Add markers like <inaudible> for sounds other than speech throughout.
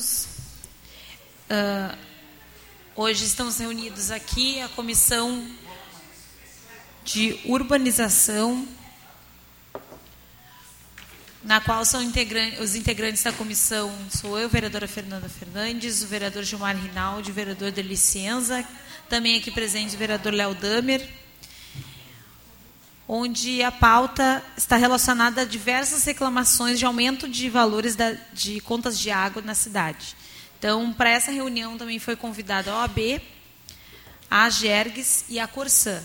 Uh, hoje estamos reunidos aqui a comissão de urbanização, na qual são integrantes, os integrantes da comissão sou eu, vereadora Fernanda Fernandes, o vereador Gilmar Rinaldi, o vereador Delicienza, também aqui presente o vereador Léo Damer, onde a pauta está relacionada a diversas reclamações de aumento de valores da, de contas de água na cidade. Então, para essa reunião também foi convidada a OAB, a Gergues e a Corsã.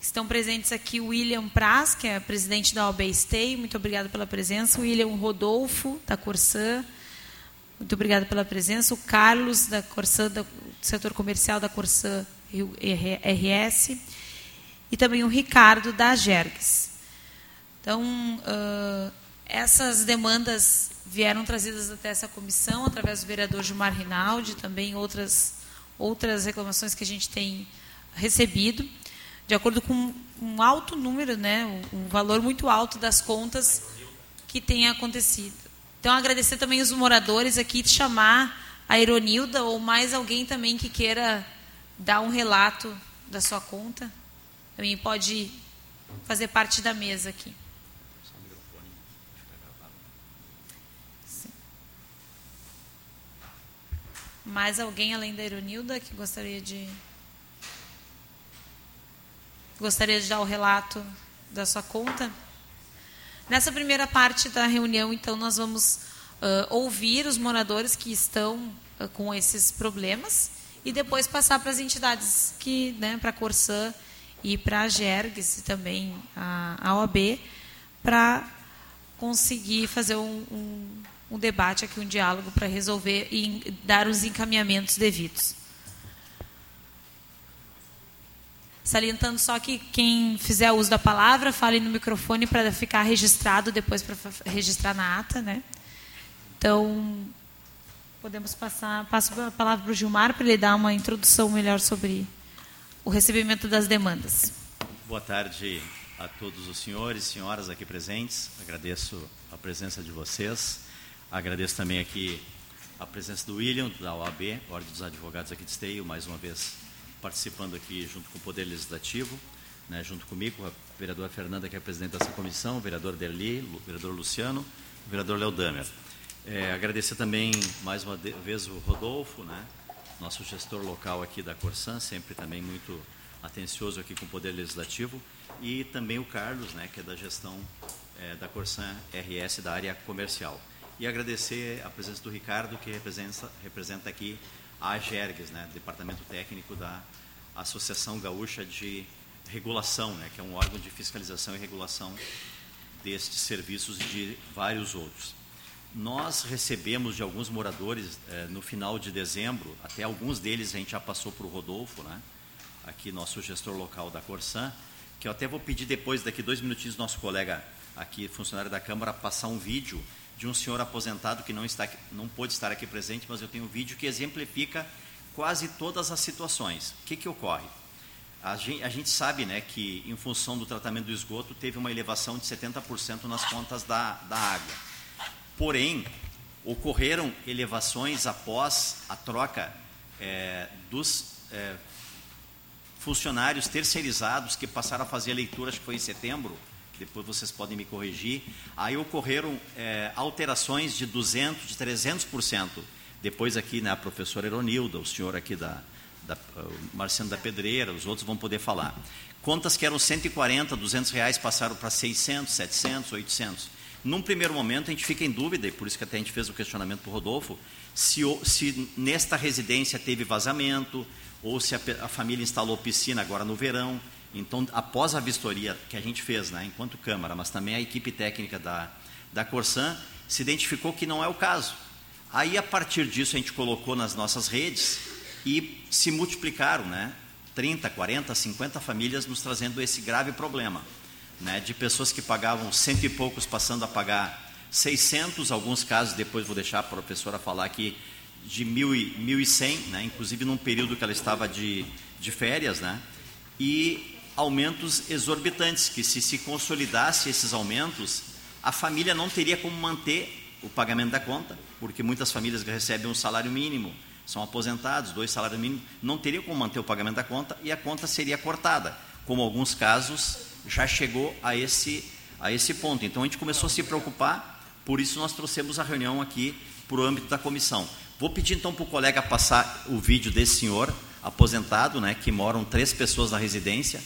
Estão presentes aqui o William Praz, que é presidente da OAB Stay, muito obrigado pela presença, o William Rodolfo, da Corsã, muito obrigado pela presença, o Carlos, da Corsã, do setor comercial da Corsã RS, e também o Ricardo da Gergs. Então, uh, essas demandas vieram trazidas até essa comissão através do vereador Gilmar Rinaldi, também outras outras reclamações que a gente tem recebido, de acordo com um alto número, né, um valor muito alto das contas que tem acontecido. Então, agradecer também os moradores aqui, chamar a Ironilda ou mais alguém também que queira dar um relato da sua conta também pode fazer parte da mesa aqui. Mais alguém além da Ironilda que gostaria de gostaria de dar o relato da sua conta? Nessa primeira parte da reunião, então, nós vamos uh, ouvir os moradores que estão uh, com esses problemas e depois passar para as entidades que, né, para a Corsã e para a Gergs e também a, a OAB, para conseguir fazer um, um, um, debate aqui, um diálogo para resolver e dar os encaminhamentos devidos. Salientando só que quem fizer uso da palavra, fale no microfone para ficar registrado depois para registrar na ata, né? Então, podemos passar, passo a palavra para o Gilmar para ele dar uma introdução melhor sobre o recebimento das demandas. Boa tarde a todos os senhores e senhoras aqui presentes. Agradeço a presença de vocês. Agradeço também aqui a presença do William, da OAB, Ordem dos Advogados aqui de Esteio, mais uma vez participando aqui junto com o Poder Legislativo, né, junto comigo, a vereadora Fernanda, que é presidente dessa comissão, o vereador Derli, o vereador Luciano, o vereador Léo Damer. É, agradecer também, mais uma vez, o Rodolfo, né, nosso gestor local aqui da Corsan, sempre também muito atencioso aqui com o Poder Legislativo, e também o Carlos, né, que é da gestão é, da Corsan RS da área comercial. E agradecer a presença do Ricardo, que representa, representa aqui a AGERGS, né, Departamento Técnico da Associação Gaúcha de Regulação, né, que é um órgão de fiscalização e regulação destes serviços e de vários outros. Nós recebemos de alguns moradores eh, no final de dezembro, até alguns deles a gente já passou para o Rodolfo, né? aqui nosso gestor local da Corsan, que eu até vou pedir depois, daqui dois minutinhos, nosso colega aqui, funcionário da Câmara, passar um vídeo de um senhor aposentado que não, está, não pôde estar aqui presente, mas eu tenho um vídeo que exemplifica quase todas as situações. O que, que ocorre? A gente, a gente sabe né, que, em função do tratamento do esgoto, teve uma elevação de 70% nas contas da, da água. Porém, ocorreram elevações após a troca é, dos é, funcionários terceirizados que passaram a fazer a leitura, acho que foi em setembro, depois vocês podem me corrigir. Aí ocorreram é, alterações de 200%, de 300%. Depois aqui, né, a professora Eronilda, o senhor aqui da, da Marciano da Pedreira, os outros vão poder falar. Contas que eram 140, 200 reais passaram para 600, 700, 800. Num primeiro momento, a gente fica em dúvida, e por isso que até a gente fez o questionamento para o Rodolfo, se, se, nesta residência teve vazamento, ou se a, a, família instalou piscina agora no verão. Então, após a vistoria que a gente fez, né, enquanto Câmara, mas também a equipe técnica da, da Corsan, se identificou que não é o caso. Aí, a partir disso, a gente colocou nas nossas redes e se multiplicaram, né? 30, 40, 50 famílias nos trazendo esse grave problema né, de pessoas que pagavam cento e poucos passando a pagar 600, alguns casos, depois vou deixar a professora falar aqui, de 1.100, né, inclusive num período que ela estava de, de férias, né, e aumentos exorbitantes, que se se consolidasse esses aumentos, a família não teria como manter o pagamento da conta, porque muitas famílias recebem um salário mínimo, são aposentados, dois salários mínimos, não teriam como manter o pagamento da conta e a conta seria cortada, como alguns casos já chegou a esse, a esse ponto. Então a gente começou a se preocupar, por isso nós trouxemos a reunião aqui para o âmbito da comissão. Vou pedir então para o colega passar o vídeo desse senhor aposentado, né, que moram três pessoas na residência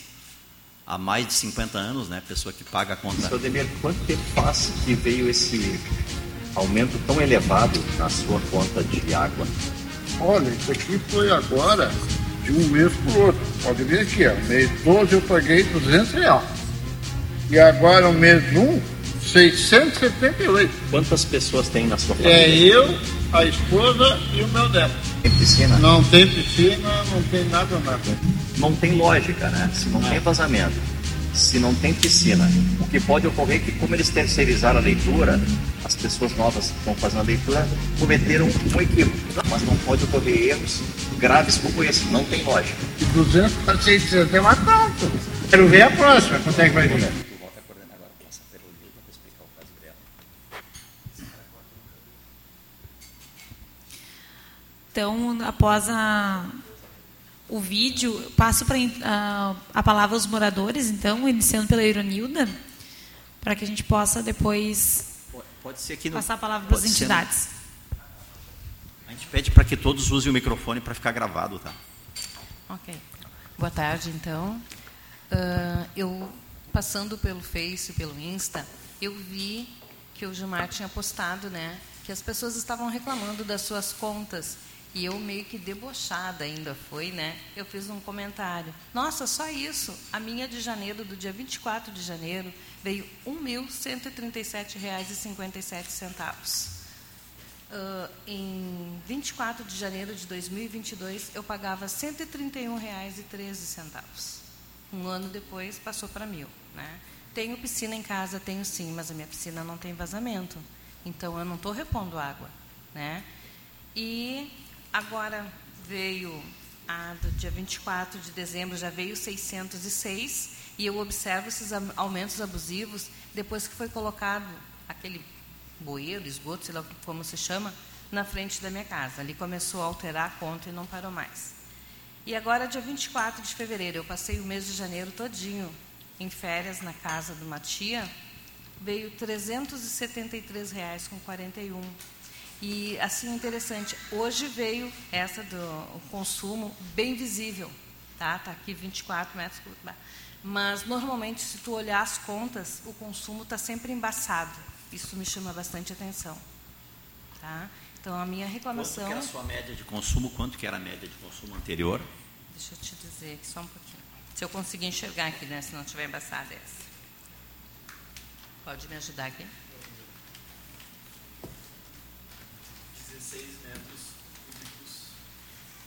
há mais de 50 anos, né, pessoa que paga a conta. Seu Demir, quanto tempo faz que veio esse aumento tão elevado na sua conta de água? Olha, isso aqui foi agora de um mês para o outro. Pode ver aqui, ó, mês 12 eu paguei 200 reais. E agora o mês 1, 678. Quantas pessoas tem na sua família? É eu, a esposa e o meu neto. Tem piscina? Não tem piscina, não tem nada, nada. Não tem lógica, né? Se não tem vazamento, se não tem piscina, o que pode ocorrer é que, como eles terceirizaram a leitura, as pessoas novas que estão fazendo a leitura cometeram um equívoco. Mas não pode ocorrer erros graves como esse, não tem lógica. De 200 para 600 é uma conta. Quero ver a próxima, quanto é que vai vir. Então, após a, o vídeo, passo para a, a palavra aos moradores, então, iniciando pela Ironilda, para que a gente possa depois Pode ser aqui no, passar a palavra para as ser no- entidades. A gente pede para que todos usem o microfone para ficar gravado, tá? Ok. Boa tarde, então. Ah, eu, passando pelo Face, pelo Insta, eu vi que o Gilmar tinha postado, né, que as pessoas estavam reclamando das suas contas. E eu meio que debochada ainda foi, né? Eu fiz um comentário. Nossa, só isso. A minha de janeiro, do dia 24 de janeiro, veio R$ 1.137,57. Ah, em 24 de janeiro de 2022, eu pagava R$ 131,13. Um ano depois, passou para mil. Né? Tenho piscina em casa, tenho sim, mas a minha piscina não tem vazamento. Então, eu não estou repondo água. Né? E agora veio, a, do dia 24 de dezembro, já veio 606, e eu observo esses aumentos abusivos depois que foi colocado aquele bueiro, esgoto, sei lá como se chama, na frente da minha casa. Ali começou a alterar a conta e não parou mais. E agora, dia 24 de fevereiro, eu passei o mês de janeiro todinho em férias na casa de uma tia, veio R$ 373,41. E, assim, interessante, hoje veio essa do consumo bem visível, tá? Está aqui 24 metros cúbicos. Mas, normalmente, se tu olhar as contas, o consumo está sempre embaçado. Isso me chama bastante atenção. Tá? Então, a minha Quanto reclamação... que era a sua média de consumo? Quanto que era a média de consumo anterior? Deixa eu te dizer aqui só um pouquinho. Se eu conseguir enxergar aqui, né? Se não tiver embaçada essa. Pode me ajudar aqui?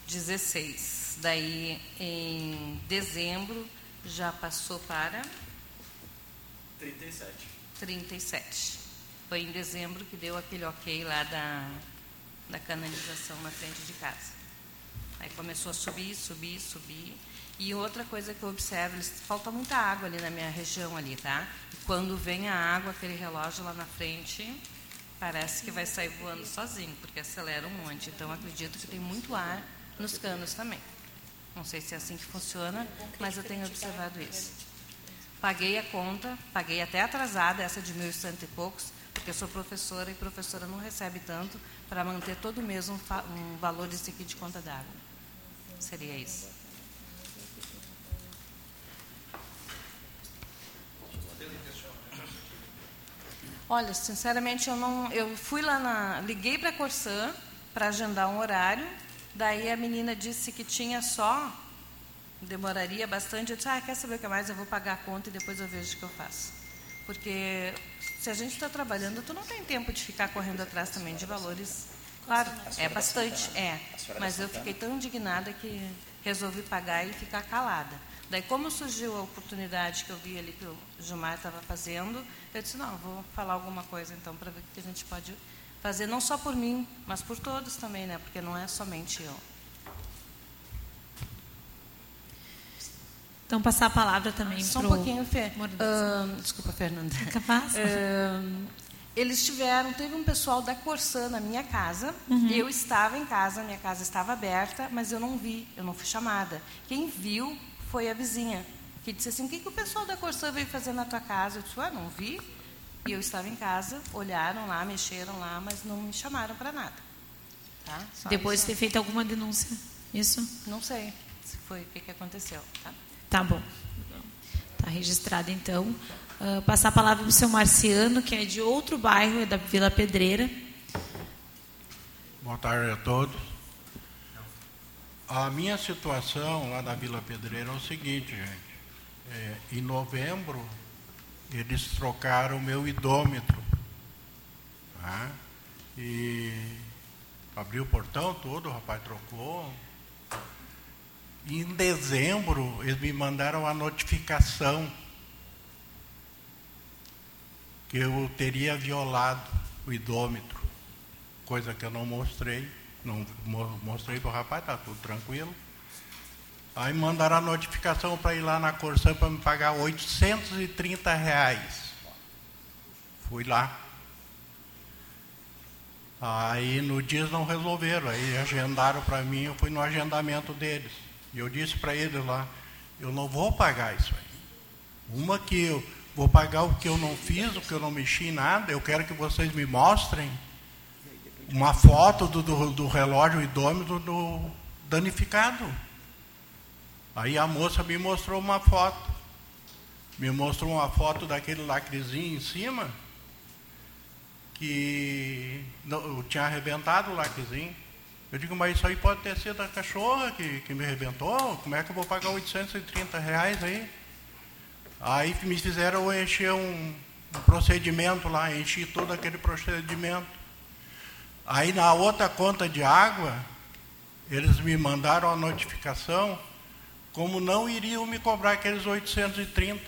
16. Daí, em dezembro, já passou para 37. 37. Foi em dezembro que deu aquele ok lá da, da canalização na frente de casa. Aí começou a subir, subir, subir. E outra coisa que eu observo, eles- falta muita água ali na minha região ali, tá? E quando vem a água, aquele relógio lá na frente, parece que vai sair voando sozinho, porque acelera um monte. Então acredito que tem muito ar nos canos também. Não sei se é assim que funciona, mas eu tenho observado isso. Paguei a conta, paguei até atrasada, essa de mil e cento e poucos, porque eu sou professora e professora não recebe tanto para manter todo mês um, um valor desse aqui de conta d'água. Seria isso. Olha, sinceramente, eu não. Eu fui lá na. Liguei para a Corsã para agendar um horário. Daí a menina disse que tinha só. Demoraria bastante. Eu disse, ah, quer saber o que mais? Eu vou pagar a conta e depois eu vejo o que eu faço. Porque se a gente está trabalhando, tu não tem tempo de ficar correndo atrás também de valores. Claro, é bastante, é. Mas eu fiquei tão indignada que resolvi pagar e ficar calada. Daí, como surgiu a oportunidade que eu vi ali que o Gilmar estava fazendo, eu disse, não, vou falar alguma coisa então para ver o que a gente pode fazer, não só por mim, mas por todos também, né? Porque não é somente eu. Então, passar a palavra também Só um pouquinho, Fê. Ahn, desculpa, Fernanda. Capaz? Ahn, eles tiveram, teve um pessoal da Corsã na minha casa. Uhum. Eu estava em casa, minha casa estava aberta, mas eu não vi, eu não fui chamada. Quem viu foi a vizinha, que disse assim: "O que, que o pessoal da Corsã veio fazer na tua casa?" Eu disse: "Ah, não vi." E eu estava em casa, olharam lá, mexeram lá, mas não me chamaram para nada. Tá? Depois de ter feito alguma denúncia, isso? Não sei se foi o que, que aconteceu. Tá, tá bom. Está registrado então. Uh, passar a palavra para o seu Marciano, que é de outro bairro, é da Vila Pedreira. Boa tarde a todos. A minha situação lá na Vila Pedreira é o seguinte, gente. É, em novembro, eles trocaram o meu idômetro. Tá? E abriu o portão todo, o rapaz trocou. Em dezembro, eles me mandaram a notificação que eu teria violado o idômetro, coisa que eu não mostrei, não mostrei para o rapaz, está tudo tranquilo. Aí mandaram a notificação para ir lá na Corsã para me pagar 830 reais. Fui lá. Aí no dia não resolveram, aí agendaram para mim, eu fui no agendamento deles. E eu disse para eles lá, eu não vou pagar isso aí. Uma que eu vou pagar o que eu não fiz, o que eu não mexi em nada, eu quero que vocês me mostrem uma foto do, do, do relógio idômetro do danificado. Aí a moça me mostrou uma foto. Me mostrou uma foto daquele lacrezinho em cima, que não, tinha arrebentado o lacrezinho. Eu digo, mas isso aí pode ter sido a cachorra que, que me arrebentou? Como é que eu vou pagar 830 reais aí? Aí me fizeram encher um, um procedimento lá, enchi todo aquele procedimento. Aí na outra conta de água, eles me mandaram a notificação como não iriam me cobrar aqueles 830.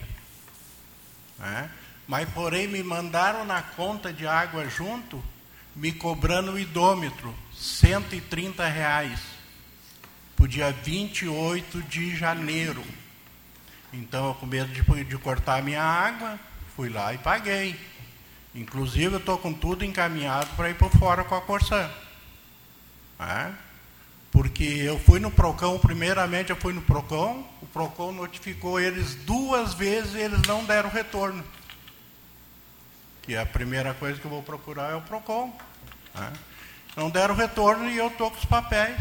Né? Mas, porém, me mandaram na conta de água junto, me cobrando o idômetro, 130 reais, para dia 28 de janeiro. Então, com medo de, de cortar a minha água, fui lá e paguei. Inclusive, eu estou com tudo encaminhado para ir por fora com a Corsã. É? Porque eu fui no PROCON, primeiramente eu fui no PROCON, o PROCON notificou eles duas vezes e eles não deram retorno. Que a primeira coisa que eu vou procurar é o PROCON. É? Não deram retorno e eu estou com os papéis,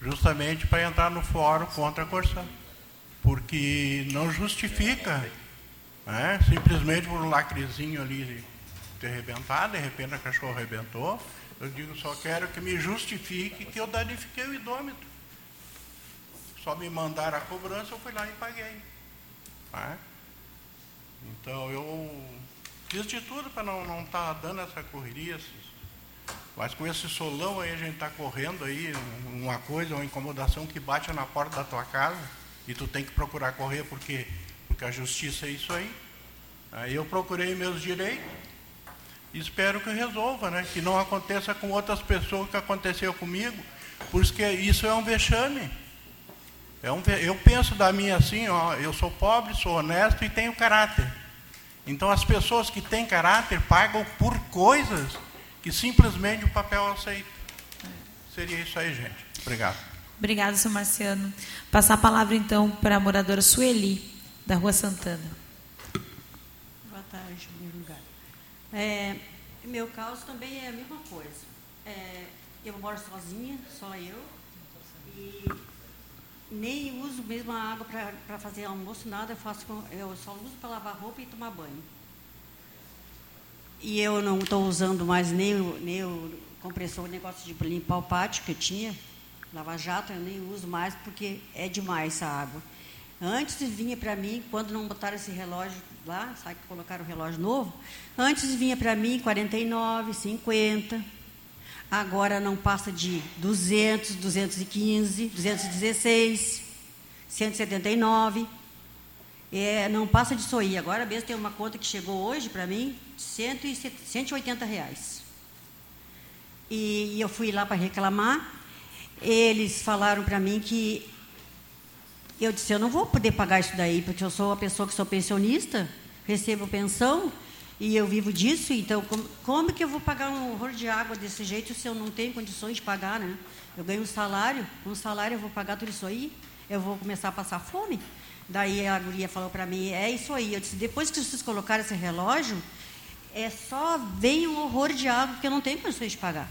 justamente para entrar no fórum contra a Corsã porque não justifica, né? simplesmente por um lacrezinho ali ter arrebentado, de repente a cachorro arrebentou. Eu digo, só quero que me justifique que eu danifiquei o idômetro. Só me mandaram a cobrança, eu fui lá e paguei. Né? Então eu fiz de tudo para não estar tá dando essa correria. Mas com esse solão aí a gente está correndo aí, uma coisa, uma incomodação que bate na porta da tua casa e tu tem que procurar correr porque, porque a justiça é isso aí. Aí eu procurei meus direitos espero que resolva, né? Que não aconteça com outras pessoas que aconteceu comigo, porque isso é um vexame. É um, eu penso da minha assim, ó, eu sou pobre, sou honesto e tenho caráter. Então as pessoas que têm caráter pagam por coisas que simplesmente o papel aceita. Seria isso aí, gente. Obrigado. Obrigada, seu Marciano. Passar a palavra, então, para a moradora Sueli, da Rua Santana. Boa tarde, meu lugar. É, meu caso também é a mesma coisa. É, eu moro sozinha, só eu, e nem uso mesmo a água para fazer almoço, nada, eu, faço eu só uso para lavar roupa e tomar banho. E eu não estou usando mais nem o, nem o compressor, o negócio de limpar o pátio que eu tinha, Lava Jato eu nem uso mais porque é demais essa água. Antes vinha para mim, quando não botaram esse relógio lá, sabe que colocaram o relógio novo? Antes vinha para mim 49, 50. Agora não passa de 200, 215, 216, 179. É, não passa disso aí. Agora mesmo tem uma conta que chegou hoje para mim, 180 reais. E, e eu fui lá para reclamar eles falaram para mim que eu disse, eu não vou poder pagar isso daí, porque eu sou uma pessoa que sou pensionista, recebo pensão, E eu vivo disso, então como, como que eu vou pagar um horror de água desse jeito se eu não tenho condições de pagar, né? Eu ganho um salário, um salário eu vou pagar tudo isso aí, eu vou começar a passar fome. Daí a guria falou para mim, é isso aí. Eu disse, depois que vocês colocaram esse relógio, é só vem um horror de água que eu não tenho condições de pagar.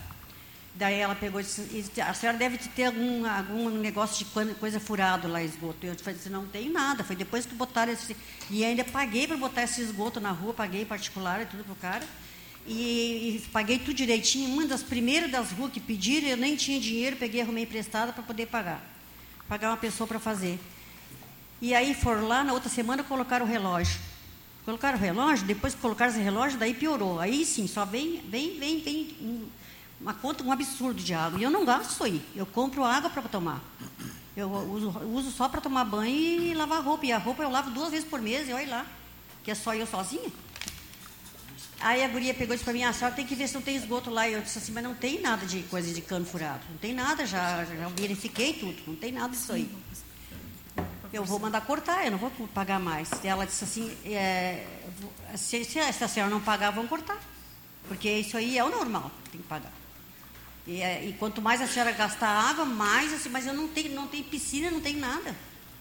Daí ela pegou e disse, a senhora deve ter algum, algum negócio de coisa furado lá, esgoto. Eu disse, não tem nada. Foi depois que botaram esse... E ainda paguei para botar esse esgoto na rua, paguei particular e tudo para o cara. E, e, paguei tudo direitinho. Uma das primeiras das ruas que pediram, eu nem tinha dinheiro, peguei, arrumei emprestado para poder pagar. Pagar uma pessoa para fazer. E aí foram lá, na outra semana colocaram o relógio. Colocaram o relógio, depois que colocaram esse relógio, daí piorou. Aí sim, só vem, vem, vem, vem uma conta, um absurdo de água. E eu não gasto isso aí. Eu compro água para tomar. Eu uso, uso só para tomar banho e lavar roupa. E a roupa eu lavo duas vezes por mês, e olha lá, que é só eu sozinha. Aí a guria pegou e disse para mim, a senhora tem que ver se não tem esgoto lá. E eu disse assim, mas não tem nada de coisa de cano furado. Não tem nada, já, já verifiquei tudo. Não tem nada disso aí. Eu vou mandar cortar, eu não vou pagar mais. E ela disse assim, é, se, se a senhora não pagar, vão cortar. Porque isso aí é o normal, tem que pagar. E, é, e, quanto mais a senhora gastar água, mais assim, mas eu não tenho, não tenho piscina, não tenho nada.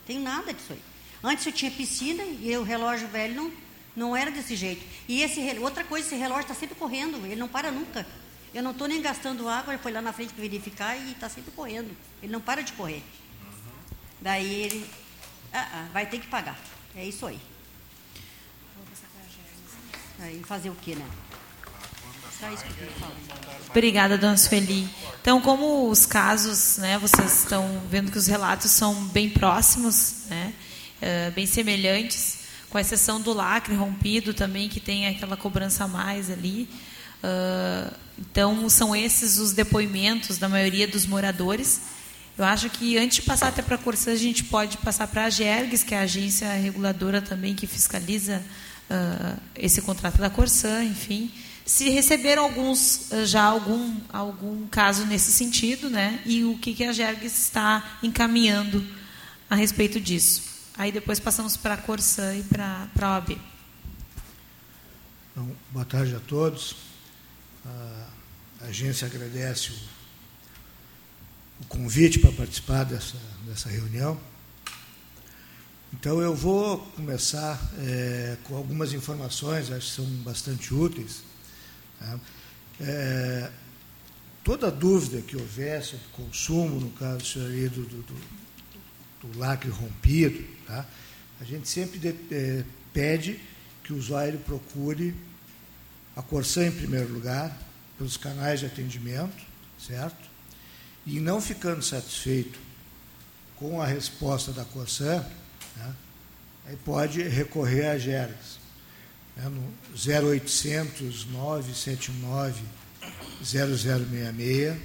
Tem nada disso aí. Antes eu tinha piscina e o relógio velho não, não era desse jeito. E esse outra coisa, esse relógio está sempre correndo, ele não para nunca. Eu não estou nem gastando água, ele foi lá na frente para verificar e está sempre correndo. Ele não para de correr. Daí ele ah, ah, vai ter que pagar. É isso aí. Aí fazer o quê, né? Obrigada, dona Sueli. Então, como os casos, né, vocês estão vendo que os relatos são bem próximos, né, uh, bem semelhantes, com exceção do lacre rompido também, que tem aquela cobrança a mais ali. Uh, então, são esses os depoimentos da maioria dos moradores. Eu acho que antes de passar até para a Corsã, a gente pode passar para a GERGS, que é a agência reguladora também que fiscaliza uh, esse contrato da Corsã, enfim se receberam alguns eh, já algum algum caso nesse sentido, né? E o que, que a Jergs está encaminhando a respeito disso. Aí depois passamos para a Corsã e para a OAB. Então, boa tarde a todos. A agência agradece o, o convite para participar dessa, dessa reunião. Então, eu vou começar é, com algumas informações, acho que são bastante úteis? É, toda dúvida que houver sobre consumo, no caso aí do, do, do, do lacre rompido, tá? a gente sempre de, é, pede que o usuário procure a Corsã em primeiro lugar, pelos canais de atendimento, certo? E não ficando satisfeito com a resposta da Corsã, né, aí pode recorrer à GERGS né, no 0800 979 0066,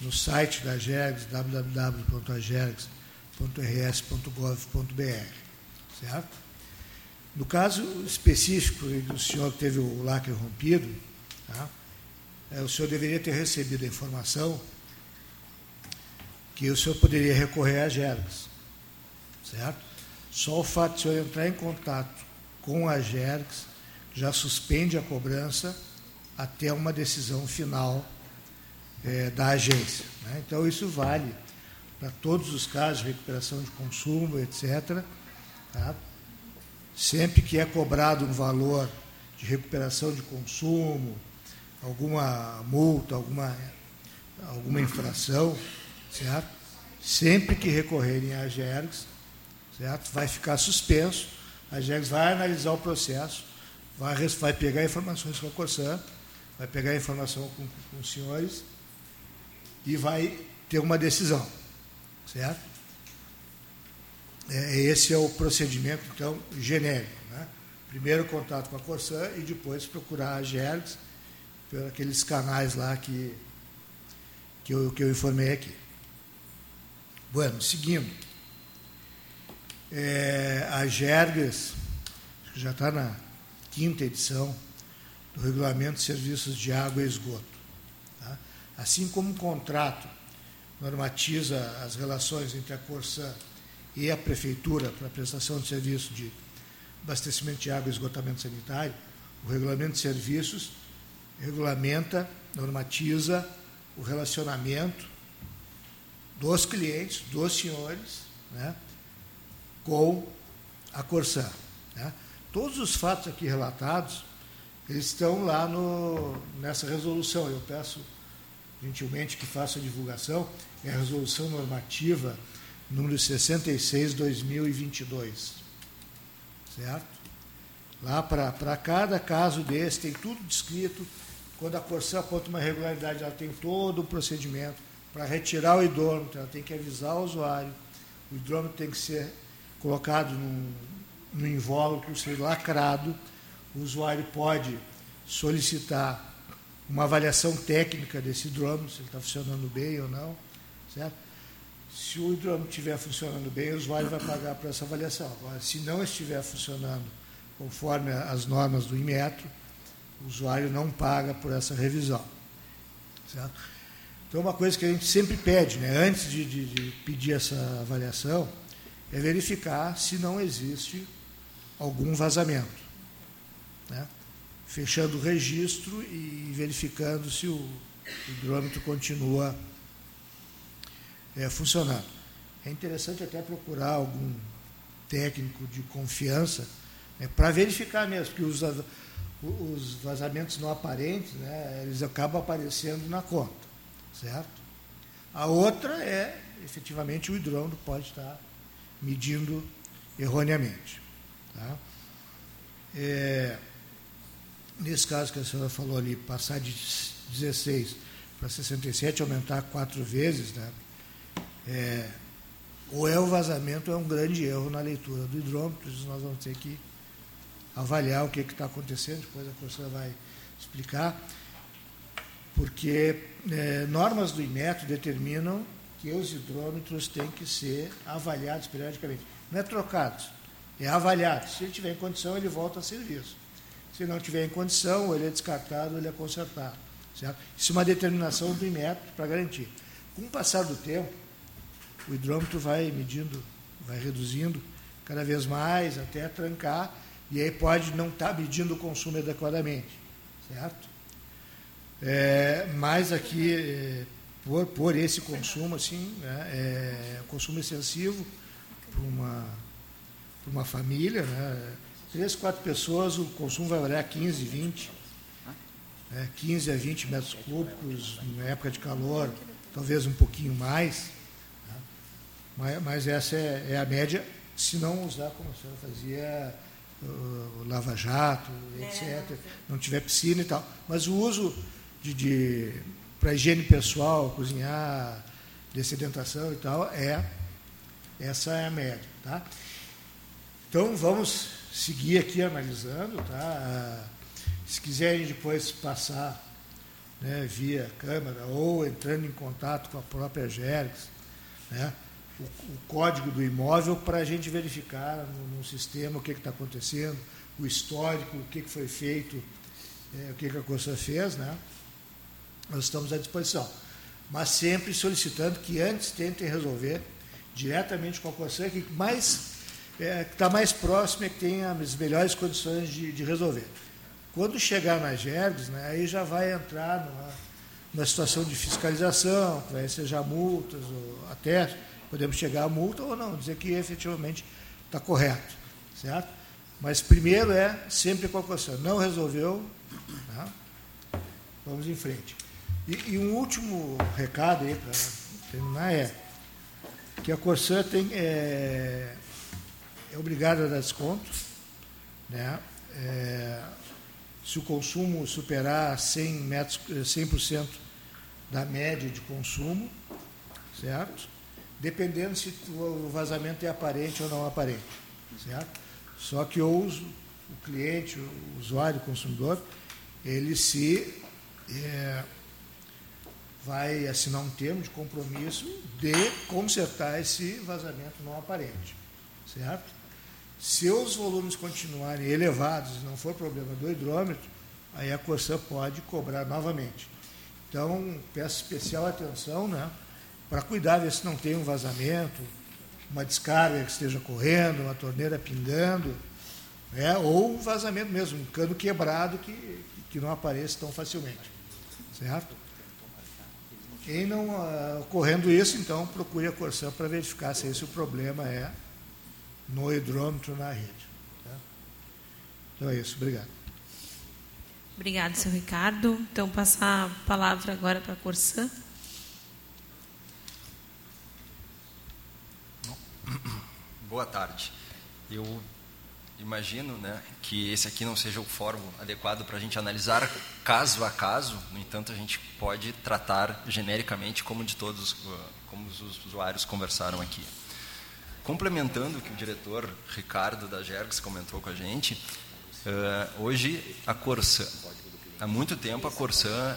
no site da GERGS, www.agergs.rs.gov.br. Certo? No caso específico do senhor que teve o lacre rompido, tá? é, o senhor deveria ter recebido a informação que o senhor poderia recorrer à GERGS. Certo? Só o fato de o senhor entrar em contato com a GERGS já suspende a cobrança até uma decisão final é, da agência. Né? Então, isso vale para todos os casos de recuperação de consumo, etc. Tá? Sempre que é cobrado um valor de recuperação de consumo, alguma multa, alguma, alguma infração, certo? Sempre que recorrerem à GERGS, certo? Vai ficar suspenso, a GERGS vai analisar o processo vai, vai pegar informações com a Corsã, vai pegar informação com, com os senhores e vai ter uma decisão, certo? É, esse é o procedimento, então, genérico. Né? Primeiro contato com a Corsã e depois procurar a GERGS por aqueles canais lá que, que, eu, que eu informei aqui. Bueno, seguindo. É, a GERGS, já está na quinta edição do Regulamento de Serviços de Água e Esgoto. Tá? Assim como o contrato normatiza as relações entre a Corsã e a Prefeitura para a prestação de serviço de abastecimento de água e esgotamento sanitário, O regulamento de serviços regulamenta, normatiza o relacionamento dos clientes, dos senhores, né, com a Corsã. Né. Todos os fatos aqui relatados, eles estão lá no, nessa resolução. Eu peço gentilmente que faça a divulgação. É a resolução normativa número 66, 2022. Certo? Lá para cada caso desse, tem tudo descrito. Quando a Corsã aponta uma irregularidade, ela tem todo o procedimento para retirar o hidrômetro, ela tem que avisar o usuário. O hidrômetro tem que ser colocado num, no invólucro, ser lacrado. O usuário pode solicitar uma avaliação técnica desse hidrômetro, se ele está funcionando bem ou não. Certo? Se o hidrômetro estiver funcionando bem, o usuário vai pagar por essa avaliação. Agora, se não estiver funcionando conforme as normas do Inmetro, o usuário não paga por essa revisão. Certo? Então, uma coisa que a gente sempre pede, né, antes de, de, de pedir essa avaliação, é verificar se não existe algum vazamento. Né? Fechando o registro e verificando se o hidrômetro continua é, funcionando. É interessante até procurar algum técnico de confiança né, para verificar mesmo, porque os, os vazamentos não aparentes, né, eles acabam aparecendo na conta, certo? A outra é, efetivamente, o hidrômetro pode estar medindo erroneamente. Tá? É, nesse caso que a senhora falou ali, passar de 16 para 67, aumentar quatro vezes, né? É, ou é o vazamento, ou é um grande erro na leitura do hidrômetro, nós vamos ter que avaliar o que está acontecendo, depois a professora vai explicar, porque é, normas do IMETO determinam que os hidrômetros têm que ser avaliados periodicamente. Não é trocados, é avaliado. Se ele tiver em condição, ele volta a serviço. Se não tiver em condição, ele é descartado, ele é consertado. Certo? Isso é uma determinação do IMETO para garantir. Com o passar do tempo, o hidrômetro vai medindo, vai reduzindo cada vez mais até trancar, e aí pode não estar tá medindo o consumo adequadamente. Certo? É, mas aqui, é, por, por esse consumo, assim, né, é, consumo excessivo para uma para uma família, né? Três, quatro pessoas, o consumo vai variar 15, 20, né? 15 a 20 metros cúbicos, na época de calor, talvez um pouquinho mais. Né? Mas, mas, essa é, é, a média, se não usar como a senhora fazia, uh, lava-jato, etc., é. não tiver piscina e tal. Mas o uso de, de para higiene pessoal, cozinhar, dessedentação e tal, é essa é a média. Tá? Então, vamos seguir aqui analisando. Tá? Se quiserem depois passar né, via câmera ou entrando em contato com a própria Gergs, né, o, o, código do imóvel para a gente verificar no, no sistema o que está acontecendo, o histórico, o que, que foi feito, é, o que, que a Costa fez, né? nós estamos à disposição. Mas sempre solicitando que antes tentem resolver diretamente com a Costa, que mais é, que está mais próximo é que tem as melhores condições de, de resolver. Quando chegar na GERGS, né, aí já vai entrar numa, numa situação de fiscalização, vai ser já multas, ou até podemos chegar a multa ou não, dizer que efetivamente está correto, certo? Mas primeiro é sempre com a Corsã. Não resolveu, tá? vamos em frente. E, e, um último recado aí para terminar é que a Corsã tem, é, é obrigado a dar desconto, né? É, se o consumo superar 100 metros, 100% da média de consumo, certo? Dependendo se o vazamento é aparente ou não aparente, certo? Só que o, o cliente, o usuário, o consumidor, ele se é, vai assinar um termo de compromisso de consertar esse vazamento não aparente, certo? Se os volumes continuarem elevados e não for problema do hidrômetro, aí a Corsã pode cobrar novamente. Então, peço especial atenção né, para cuidar, ver se não tem um vazamento, uma descarga que esteja correndo, uma torneira pingando. É, ou um vazamento mesmo, um cano quebrado que, que não apareça tão facilmente. Certo? Em não uh, ocorrendo isso, então procure a Corsan para verificar se esse o problema é no hidrômetro na rede. Tá? Então é isso, obrigado. Obrigado, seu Ricardo. Então, passar a palavra agora para a Corsan. Boa tarde. Eu imagino né, que esse aqui não seja o fórum adequado para a gente analisar caso a caso, no entanto, a gente pode tratar genericamente como de todos, como os usuários conversaram aqui. Complementando o que o diretor Ricardo da Jergs comentou com a gente, uh, hoje a Corsan, há muito tempo a Corsan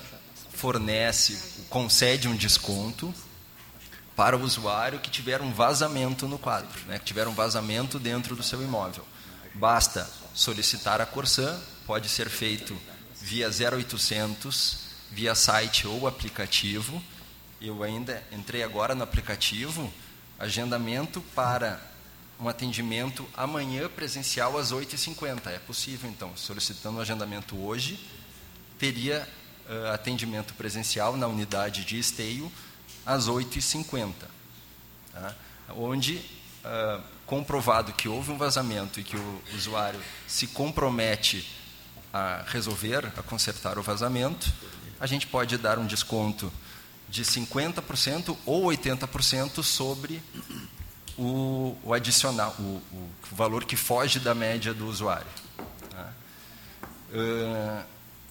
fornece, concede um desconto para o usuário que tiver um vazamento no quadro, né, que tiver um vazamento dentro do seu imóvel. Basta solicitar a Corsan, pode ser feito via 0800, via site ou aplicativo. Eu ainda entrei agora no aplicativo, agendamento para um atendimento amanhã presencial às 8h50. É possível, então, solicitando o agendamento hoje, teria uh, atendimento presencial na unidade de esteio às 8h50. Tá? Onde uh, comprovado que houve um vazamento e que o usuário se compromete a resolver, a consertar o vazamento, a gente pode dar um desconto de 50% ou 80% sobre o, o adicional, o, o, valor que foge da média do usuário. Tá? Uh,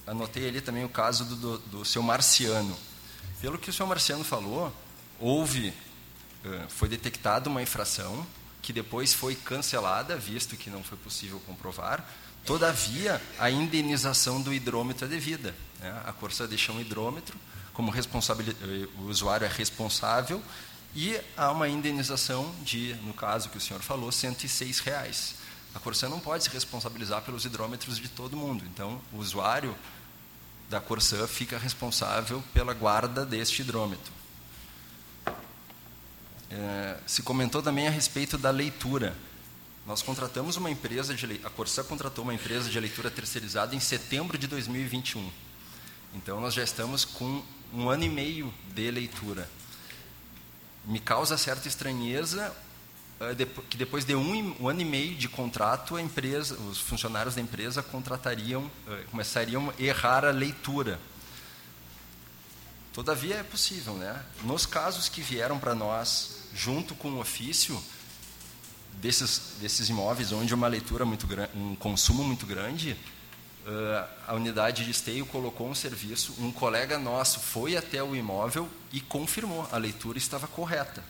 anotei ali também o caso do, do, do seu Marciano. Pelo que o seu Marciano falou, houve, uh, foi detectada uma infração que depois foi cancelada, visto que não foi possível comprovar. Todavia, a indenização do hidrômetro é devida. Né? A Corsa deixa um hidrômetro, como o usuário é responsável, e há uma indenização de, no caso que o senhor falou, 106 reais. A Corsa não pode se responsabilizar pelos hidrômetros de todo mundo. Então, o usuário da Corsa fica responsável pela guarda deste hidrômetro. É, se comentou também a respeito da leitura. Nós contratamos uma empresa de a Corsã contratou uma empresa de leitura terceirizada em setembro de 2021. Então nós já estamos com um ano e meio de leitura. Me causa certa estranheza é, que depois de um, um, ano e meio de contrato, a empresa, os funcionários da empresa contratariam, é, começariam a errar a leitura. Todavia é possível, né? Nos casos que vieram para nós junto com o ofício desses, desses imóveis onde uma leitura muito um consumo muito grande, uh, a unidade de esteio colocou um serviço, um colega nosso foi até o imóvel e confirmou, a leitura estava correta.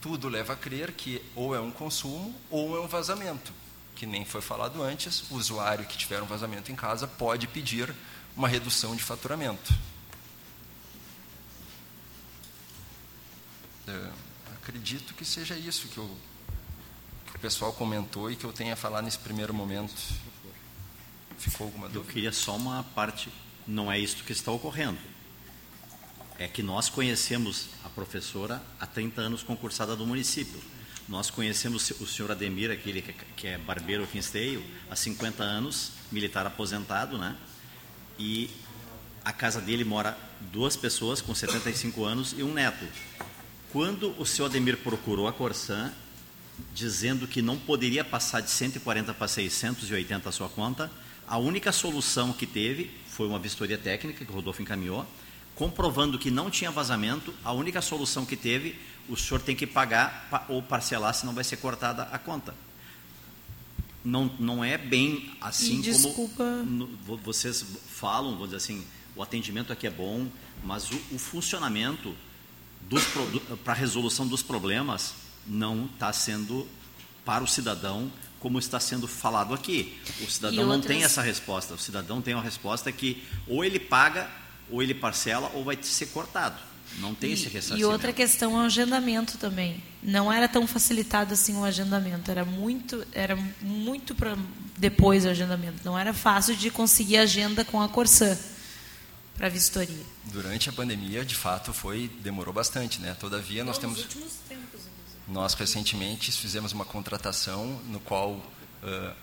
Tudo leva a crer que ou é um consumo ou é um vazamento, que nem foi falado antes, o usuário que tiver um vazamento em casa pode pedir uma redução de faturamento. Uh, acredito que seja isso que, que o pessoal comentou e que eu tenha falado nesse primeiro momento. Ficou alguma dúvida? Eu queria só uma parte, não é isso que está ocorrendo. É que nós conhecemos a professora há 30 anos concursada do município. Nós conhecemos o senhor Ademir, aquele que é barbeiro Esteio, há 50 anos, militar aposentado, né? E a casa dele mora duas pessoas com 75 anos e um neto. Quando o senhor Ademir procurou a Corsan, dizendo que não poderia passar de 140 para 680 a sua conta, a única solução que teve foi uma vistoria técnica que o Rodolfo encaminhou, comprovando que não tinha vazamento, a única solução que teve, o senhor tem que pagar ou parcelar, senão vai ser cortada a conta. Não, não é bem assim desculpa... como vocês falam, vou dizer assim, o atendimento aqui é bom, mas o, o funcionamento para a resolução dos problemas não está sendo para o cidadão como está sendo falado aqui. O cidadão outras... não tem essa resposta. O cidadão tem uma resposta que ou ele paga, ou ele parcela, ou vai ser cortado. Não tem e, esse ressarcimento. E outra questão é o agendamento também. Não era tão facilitado assim o agendamento. Era muito, era muito para depois o agendamento. Não era fácil de conseguir agenda com a Corsã para vistoria. Durante a pandemia, de fato, foi demorou bastante, né? Todavia, nós temos últimos tempos, nós recentemente fizemos uma contratação no qual uh,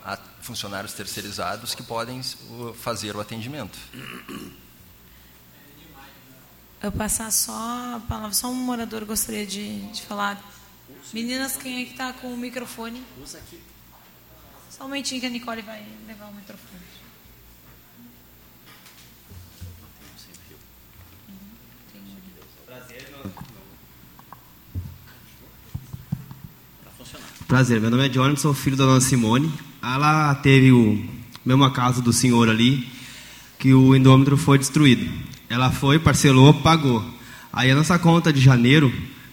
há funcionários terceirizados que podem uh, fazer o atendimento. Eu passar só a palavra, só um morador gostaria de, de falar. Meninas, quem é que está com o microfone? Usa aqui. Só um momentinho que a Nicole vai levar o microfone. Prazer, meu nome é Johnny, sou filho da dona Simone. Ela teve o mesmo caso do senhor ali, que o endômetro foi destruído. Ela foi, parcelou, pagou. Aí a nossa conta de janeiro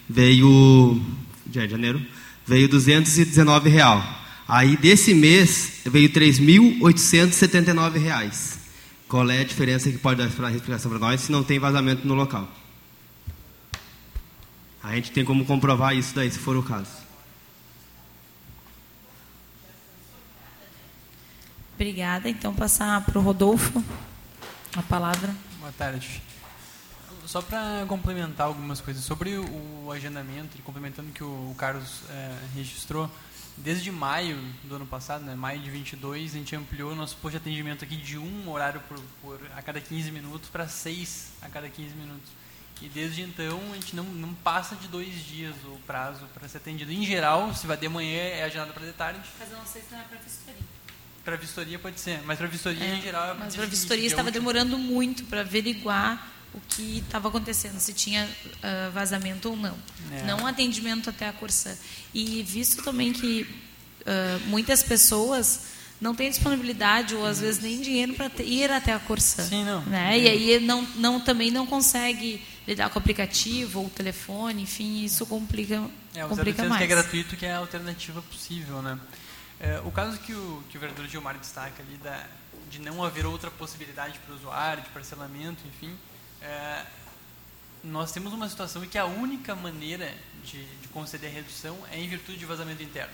veio. De janeiro, veio 219 real. Aí desse mês veio 3.879 reais. Qual é a diferença que pode dar para explicação para nós se não tem vazamento no local? A gente tem como comprovar isso daí, se for o caso. Obrigada. Então, passar para o Rodolfo a palavra. Boa tarde. Só para complementar algumas coisas sobre o agendamento, e complementando o que o Carlos é, registrou, desde maio do ano passado, né, maio de 22, a gente ampliou o nosso posto de atendimento aqui de um horário por, por a cada 15 minutos para seis a cada 15 minutos. E desde então a gente não, não passa de dois dias o prazo para ser atendido. Em geral, se vai de manhã é agendado para de tarde. Mas eu não sei se não é para vistoria. Para vistoria pode ser, mas para vistoria é, em geral é Mas para vistoria estava demorando muito para averiguar o que estava acontecendo, se tinha uh, vazamento ou não. É. Não atendimento até a Corsã. E visto também que uh, muitas pessoas não têm disponibilidade ou às vezes nem dinheiro para ir até a Corsã. Sim, não. Né? E aí não, não, também não consegue lidar com o aplicativo ou o telefone, enfim, isso complica, é, complica mais. que é gratuito, que é a alternativa possível, né? É, o caso que o, que o vereador Gilmar destaca ali da, de não haver outra possibilidade para o usuário, de parcelamento, enfim, é, nós temos uma situação em que a única maneira de, de conceder redução é em virtude de vazamento interno.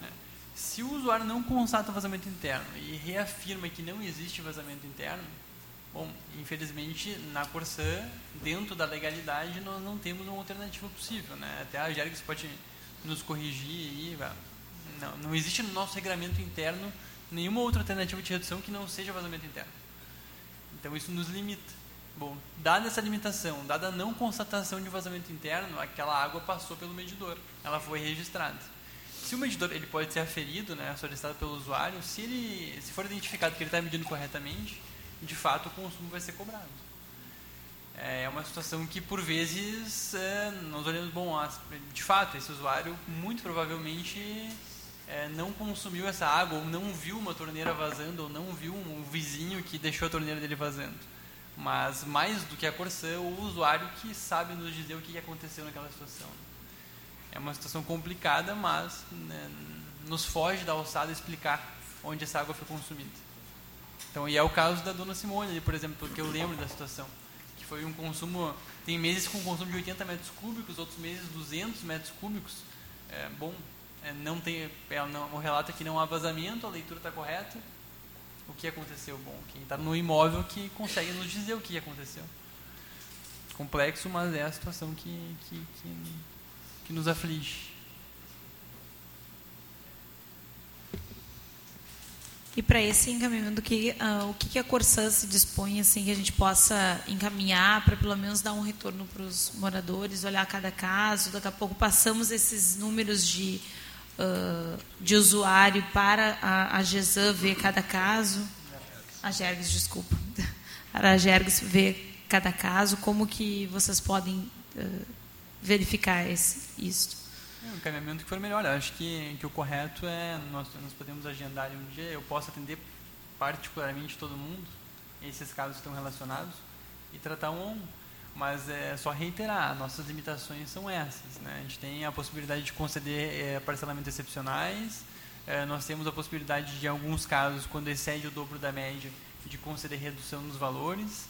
Né? Se o usuário não constata vazamento interno e reafirma que não existe vazamento interno, bom, infelizmente na Corsã, dentro da legalidade, nós não temos uma alternativa possível. Né? Até a Jergs pode nos corrigir aí, não, não existe no nosso regramento interno nenhuma outra alternativa de redução que não seja vazamento interno. Então isso nos limita. Bom, dada essa limitação, dada a não constatação de vazamento interno, aquela água passou pelo medidor, ela foi registrada. Se o medidor ele pode ser aferido, né, solicitado pelo usuário, se ele se for identificado que ele está medindo corretamente, de fato o consumo vai ser cobrado. É uma situação que por vezes é, nós olhamos, bom, de fato esse usuário muito provavelmente é, não consumiu essa água, ou não viu uma torneira vazando, ou não viu um vizinho que deixou a torneira dele vazando. Mas mais do que a Corsã, o usuário que sabe nos dizer o que aconteceu naquela situação. É uma situação complicada, mas né, nos foge da alçada explicar onde essa água foi consumida. Então, e é o caso da dona Simone, por exemplo, porque eu lembro da situação, que foi um consumo, tem meses com consumo de 80 metros cúbicos, outros meses 200 metros cúbicos. É, bom, é, não tem, é, não, o relato é que não há vazamento, a leitura está correta. O que aconteceu? Bom, quem está no imóvel que consegue nos dizer o que aconteceu. Complexo, mas é a situação que, que, que, que nos aflige. E para esse encaminhamento, que, uh, o que, que a Corsã se dispõe assim que a gente possa encaminhar para pelo menos dar um retorno para os moradores, olhar cada caso. Daqui a pouco passamos esses números de uh, de usuário para a, a GESAN ver cada caso. A Gergs, desculpa. <laughs> Para a Gergs ver cada caso, como que vocês podem uh, verificar esse, isso? É um encaminhamento que for melhor. Acho que, que o correto é nós, nós podemos agendar um dia, eu posso atender particularmente todo mundo, esses casos estão relacionados, e tratar um a um mas é só reiterar, nossas limitações são essas. Né? A gente tem a possibilidade de conceder é, parcelamentos excepcionais, é, nós temos a possibilidade de, em alguns casos, quando excede o dobro da média, de conceder redução nos valores,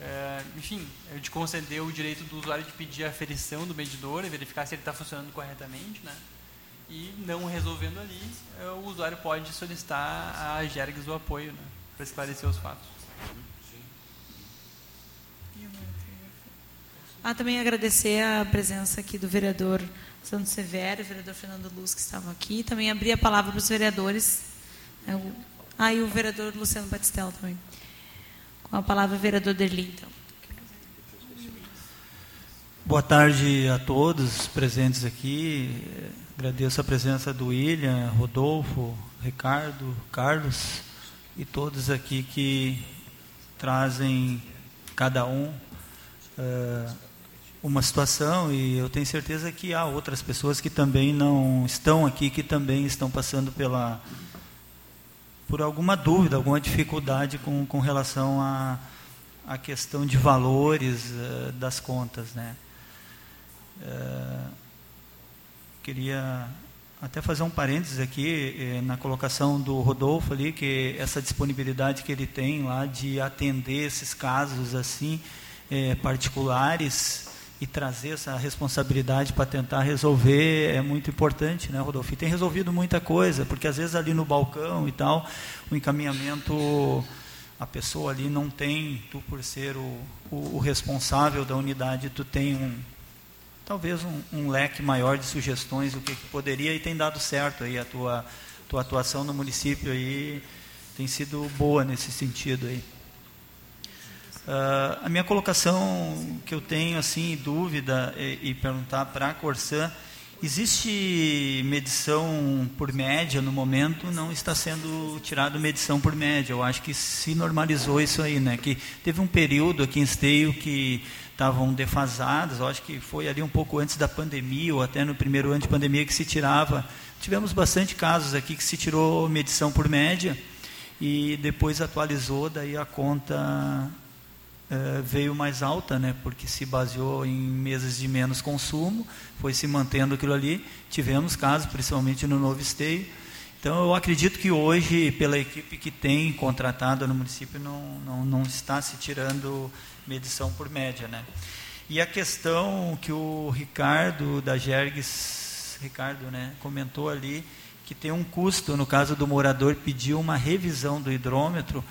é, enfim, de conceder o direito do usuário de pedir a aferição do medidor e verificar se ele está funcionando corretamente, né? E não resolvendo ali, é, o usuário pode solicitar a GERGS o apoio, né? Para esclarecer os fatos. Ah, também agradecer a presença aqui do vereador Santos Severo, o vereador Fernando Luz, que estavam aqui. Também abrir a palavra para os vereadores. É Ah, e o vereador Luciano Batistella também. Com a palavra, o vereador Derli, então. Boa tarde a todos presentes aqui. Agradeço a presença do William, Rodolfo, Ricardo, Carlos e todos aqui que trazem cada um eh, uma situação e eu tenho certeza que há outras pessoas que também não estão aqui, que também estão passando pela por alguma dúvida, alguma dificuldade com, com relação à a, questão de valores eh, das contas, né? Eh, queria até fazer um parênteses aqui eh, na colocação do Rodolfo ali, que essa disponibilidade que ele tem lá de atender esses casos assim eh, particulares e trazer essa responsabilidade para tentar resolver é muito importante, né, Rodolfo? E tem resolvido muita coisa, porque às vezes ali no balcão e tal, o encaminhamento, a pessoa ali não tem, tu por ser o, o, o responsável da unidade, tu tem um, talvez um, um, leque maior de sugestões do que, que, poderia e tem dado certo aí a tua, tua atuação no município aí tem sido boa nesse sentido aí. Uh, a minha colocação que eu tenho assim dúvida e, e perguntar para a Corsan existe medição por média no momento? Não está sendo tirado medição por média. Eu acho que se normalizou isso aí né? Que teve um período aqui em Esteio que estavam defasadas, eu acho que foi ali um pouco antes da pandemia, ou até no primeiro ano de pandemia que se tirava. Tivemos bastante casos aqui que se tirou medição por média e depois atualizou, daí a conta uh, veio mais alta, né, porque se baseou em meses de menos consumo, foi se mantendo aquilo ali. Tivemos casos, principalmente no Novo Esteio. Então, eu acredito que hoje, pela equipe que tem contratado no município, não, não, não está se tirando medição por média, né? E a questão que o Ricardo da Jergues, Ricardo, né, comentou ali que tem um custo no caso do morador pedir uma revisão do hidrômetro,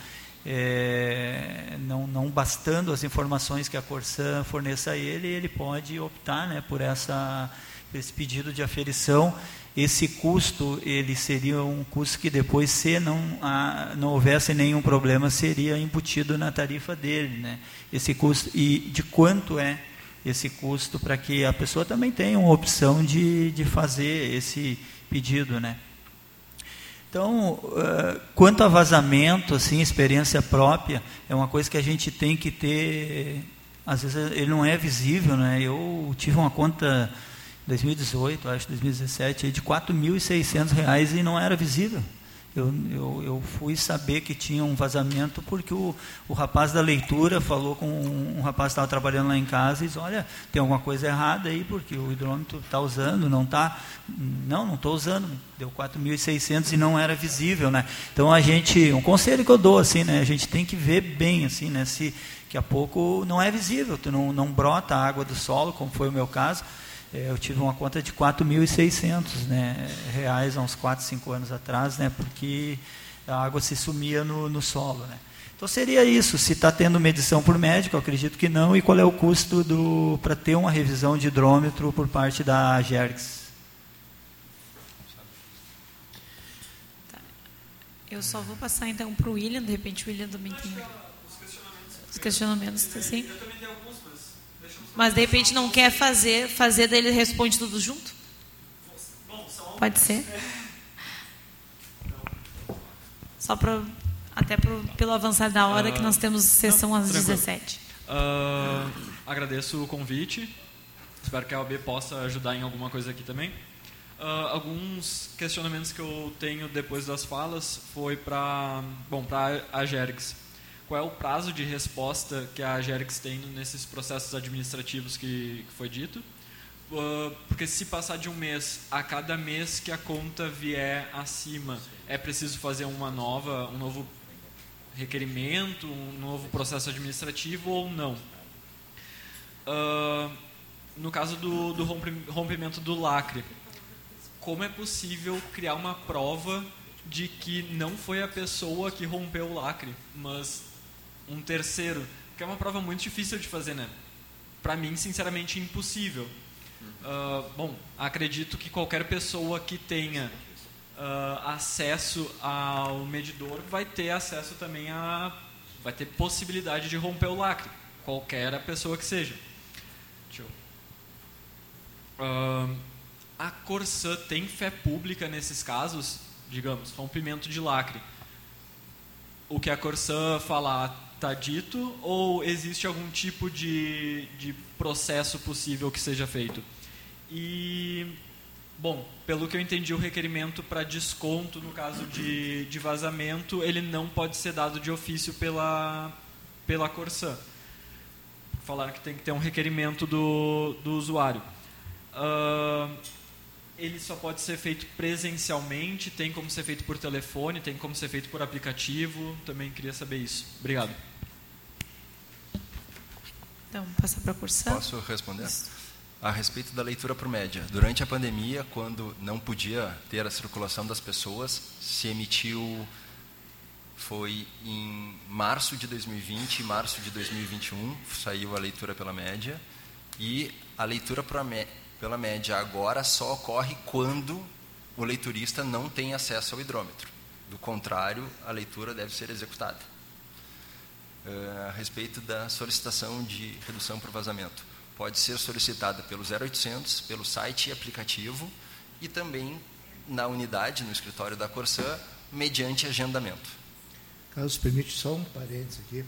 é, não, não bastando as informações que a Corsan forneça a ele, ele pode optar, né, por essa por esse pedido de aferição. Esse custo ele seria um custo que depois se não a, não houvesse nenhum problema seria embutido na tarifa dele né. Esse custo e de quanto é esse custo para que a pessoa também tenha uma opção de, de fazer esse pedido né então uh, quanto a vazamento assim experiência própria é uma coisa que a gente tem que ter às vezes ele não é visível né eu tive uma conta 2018, acho 2017, de R$ 4.600 e não era visível. Eu, eu, eu, fui saber que tinha um vazamento porque o, o rapaz da leitura falou com um, um rapaz que estava trabalhando lá em casa e disse, olha, tem alguma coisa errada aí, porque o hidrômetro está usando, não está. Não, não estou usando, deu 4.600 e não era visível. Né? Então a gente, um conselho que eu dou, assim, né, a gente tem que ver bem, assim, né, se daqui a pouco não é visível, tu não, não brota a água do solo, como foi o meu caso, eu tive uma conta de 4.600 né, reais há uns 4, 5 anos atrás, né, porque a água se sumia no, no solo. Né. Então seria isso, se está tendo medição por médico, eu acredito que não, e qual é o custo para ter uma revisão de hidrômetro por parte da Gergs? Tá. Eu só vou passar então para o William, de repente o William também tem os questionamentos, sim. Eu também tenho alguns, mas de repente não quer fazer, fazer daí ele responde tudo junto? Pode ser? Só para até pro, pelo avançar da hora que nós temos sessão não, às tranquilo. 17. Uh, agradeço o convite. Espero que a OAB possa ajudar em alguma coisa aqui também. Uh, alguns questionamentos que eu tenho depois das falas foi para bom para a Gergs qual é o prazo de resposta que a Gerix tem nesses processos administrativos que, que foi dito. Uh, porque se passar de um mês a cada mês que a conta vier acima, é preciso fazer uma nova, um novo requerimento, um novo processo administrativo ou não. Uh, no caso do, do rompimento do lacre, como é possível criar uma prova de que não foi a pessoa que rompeu o lacre, mas um terceiro, que é uma prova muito difícil de fazer, né? para mim, sinceramente, impossível. Uh, bom, acredito que qualquer pessoa que tenha uh, acesso ao medidor vai ter acesso também a. vai ter possibilidade de romper o lacre. Qualquer pessoa que seja. Deixa eu. Uh, a Corsã tem fé pública nesses casos? Digamos, rompimento de lacre. O que a Corsã falar está dito ou existe algum tipo de, de processo possível que seja feito? E, bom, pelo que eu entendi, o requerimento para desconto, no caso de, de vazamento, ele não pode ser dado de ofício pela, pela Corsã. Falaram que tem que ter um requerimento do, do usuário. Uh, ele só pode ser feito presencialmente, tem como ser feito por telefone, tem como ser feito por aplicativo. Também queria saber isso. Obrigado. Então, passar para. Posso responder? Isso. A respeito da leitura por média. Durante a pandemia, quando não podia ter a circulação das pessoas, se emitiu, foi em março de 2020 e março de 2021, saiu a leitura pela média, e a leitura pela média agora só ocorre quando o leiturista não tem acesso ao hidrômetro. Do contrário, a leitura deve ser executada. Eh, a respeito da solicitação de redução por vazamento. Pode ser solicitada pelo 0800, pelo site e aplicativo e também na unidade, no escritório da Corsã, mediante agendamento. Carlos, permite só um parênteses aqui.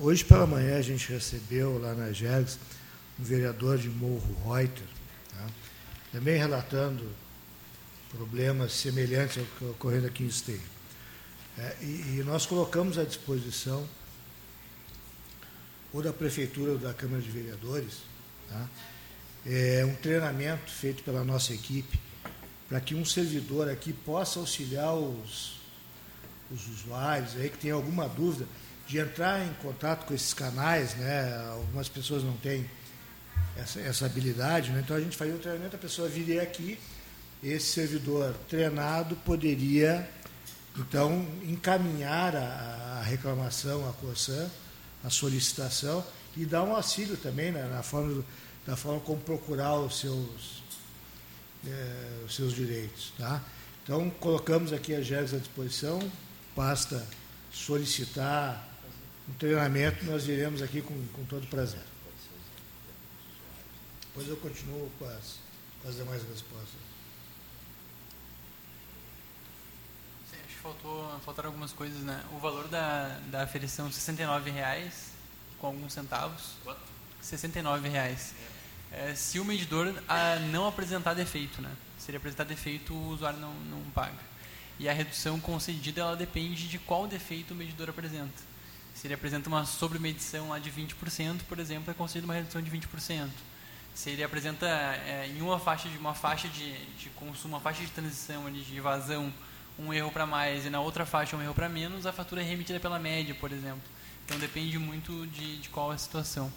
Hoje pela manhã a gente recebeu lá na GERGS um vereador de Morro Reuter, tá? também relatando problemas semelhantes ao que ocorrendo aqui em Esteio. É, e, e nós colocamos à disposição ou da Prefeitura ou da Câmara de Vereadores, tá? é um treinamento feito pela nossa equipe para que um servidor aqui possa auxiliar os, os usuários aí que tem alguma dúvida de entrar em contato com esses canais, né? Algumas pessoas não têm essa, essa habilidade, né? então a gente faria um treinamento, a pessoa viria aqui, esse servidor treinado poderia então encaminhar a, a reclamação à COSAN a solicitação e dar um auxílio também né, na forma, da forma como procurar os seus, é, os seus direitos. Tá? Então, colocamos aqui a GERGS à disposição, basta solicitar um treinamento, nós iremos aqui com, com todo prazer. Depois eu continuo com as, com as demais respostas. Faltou, faltaram algumas coisas, né? O valor da, da aferição, R$ 69,00 com alguns centavos. Quanto? R$ 69,00. É, se o medidor a, não apresentar defeito, né? Se ele apresentar defeito, o usuário não, não paga. E a redução concedida, ela depende de qual defeito o medidor apresenta. Se ele apresenta uma sobremedição lá de 20%, por exemplo, é concedido uma redução de 20%. Se ele apresenta é, em uma faixa de uma faixa de, de consumo, uma faixa de transição ali, de evasão um erro para mais e na outra faixa um erro para menos, a fatura é remetida pela média, por exemplo. Então depende muito de, de qual é a situação.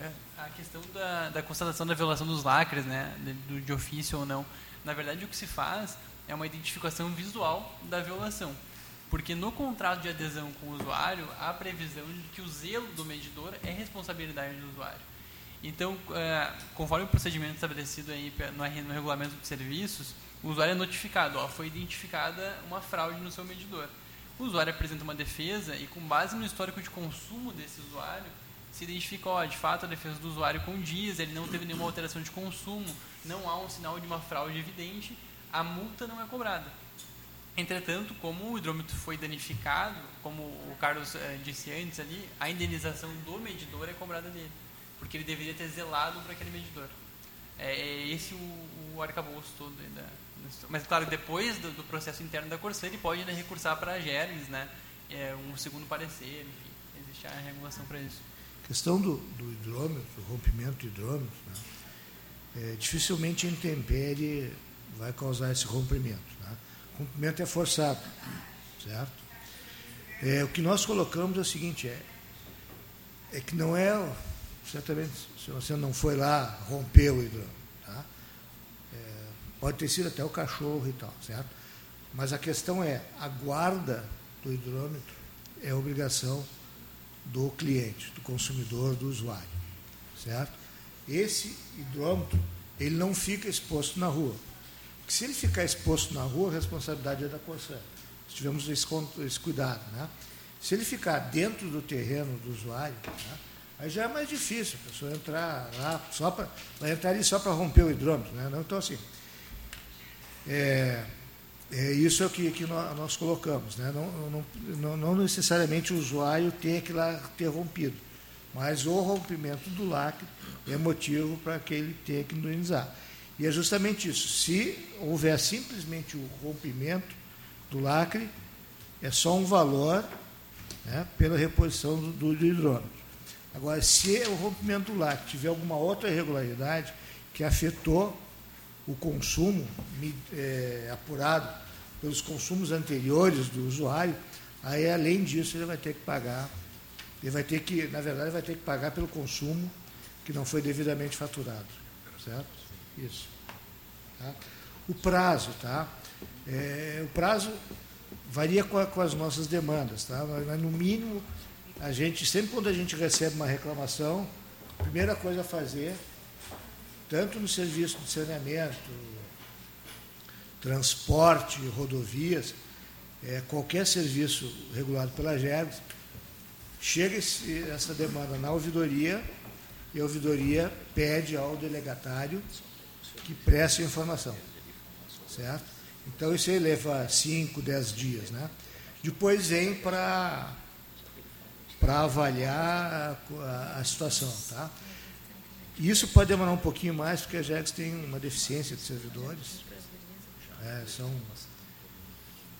É, a questão da, da, constatação da violação dos lacres, né, de, de ofício ou não, na verdade o que se faz é uma identificação visual da violação. Porque no contrato de adesão com o usuário, há previsão de que o zelo do medidor é responsabilidade do usuário. Então, é, conforme o procedimento estabelecido aí no regulamento de serviços, o usuário é notificado, ó, foi identificada uma fraude no seu medidor. O usuário apresenta uma defesa e, com base no histórico de consumo desse usuário, se identifica, ó, de fato, a defesa do usuário condiz, ele não teve nenhuma alteração de consumo, não há um sinal de uma fraude evidente, a multa não é cobrada. Entretanto, como o hidrômetro foi danificado, como o Carlos eh, disse antes ali, a indenização do medidor é cobrada dele, porque ele deveria ter zelado para aquele medidor. É, é esse o, o arcabouço todo da, mas, claro, depois do, do, processo interno da Corsã, ele pode né, recursar para a GERMS, né, é, um segundo parecer, enfim, existe a regulação para isso. A questão do, do hidrômetro, rompimento do hidrômetro, né, é, dificilmente a intempérie vai causar esse rompimento. Né? O rompimento é forçado, certo? É, o que nós colocamos é o seguinte, é, é que não é, certamente, se você não foi lá, rompeu o hidrômetro, Pode ter sido até o cachorro e tal, certo? Mas a questão é, a guarda do hidrômetro é obrigação do cliente, do consumidor, do usuário. certo? Esse hidrômetro, ele não fica exposto na rua. Porque se ele ficar exposto na rua, a responsabilidade é da Corsã. Tivemos esse, esse cuidado, né? Se ele ficar dentro do terreno do usuário, né? aí já é mais difícil a pessoa entrar lá só para entrar ali só para romper o hidrômetro, né? Não, então assim, é, é isso é o que, que nós, colocamos, né? Não, não, não, necessariamente o usuário tem que lá ter rompido, mas o rompimento do lacre é motivo para que ele tenha que indenizar. E é justamente isso. Se houver simplesmente o rompimento do lacre, é só um valor né, pela reposição do, do, do hidrômetro. Agora, se o rompimento do lacre tiver alguma outra irregularidade que afetou o consumo é, apurado pelos consumos anteriores do usuário, aí além disso ele vai ter que pagar, ele vai ter que, na verdade, vai ter que pagar pelo consumo que não foi devidamente faturado. Certo? Isso. Tá? O prazo, tá? É, o prazo varia com, a, com, as nossas demandas, tá? Mas, no mínimo, a gente, sempre quando a gente recebe uma reclamação, a primeira coisa a fazer tanto no serviço de saneamento, transporte, rodovias, é, qualquer serviço regulado pela GERGS, chega esse, essa demanda na ouvidoria e a ouvidoria pede ao delegatário que preste a informação. Certo? Então isso aí leva 5, 10 dias. Né? Depois vem para avaliar a, a, situação. Tá? Isso pode demorar um pouquinho mais, porque a GEX tem uma deficiência de servidores. É, são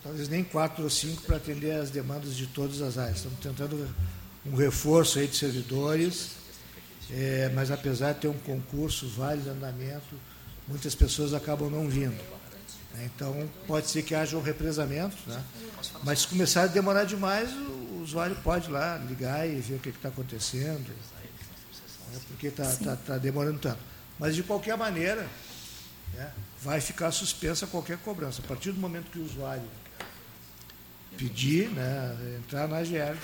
talvez nem quatro ou cinco para atender as demandas de todas as áreas. Estamos tentando um reforço aí de servidores, é, mas apesar de ter um concurso, vários andamento, muitas pessoas acabam não vindo. Então, pode ser que haja um represamento, né? mas se começar a demorar demais, o usuário pode lá ligar e ver o que está acontecendo porque está tá, tá demorando tanto. Mas, de qualquer maneira, né, vai ficar suspensa qualquer cobrança. A partir do momento que o usuário pedir, né, entrar na GERGS,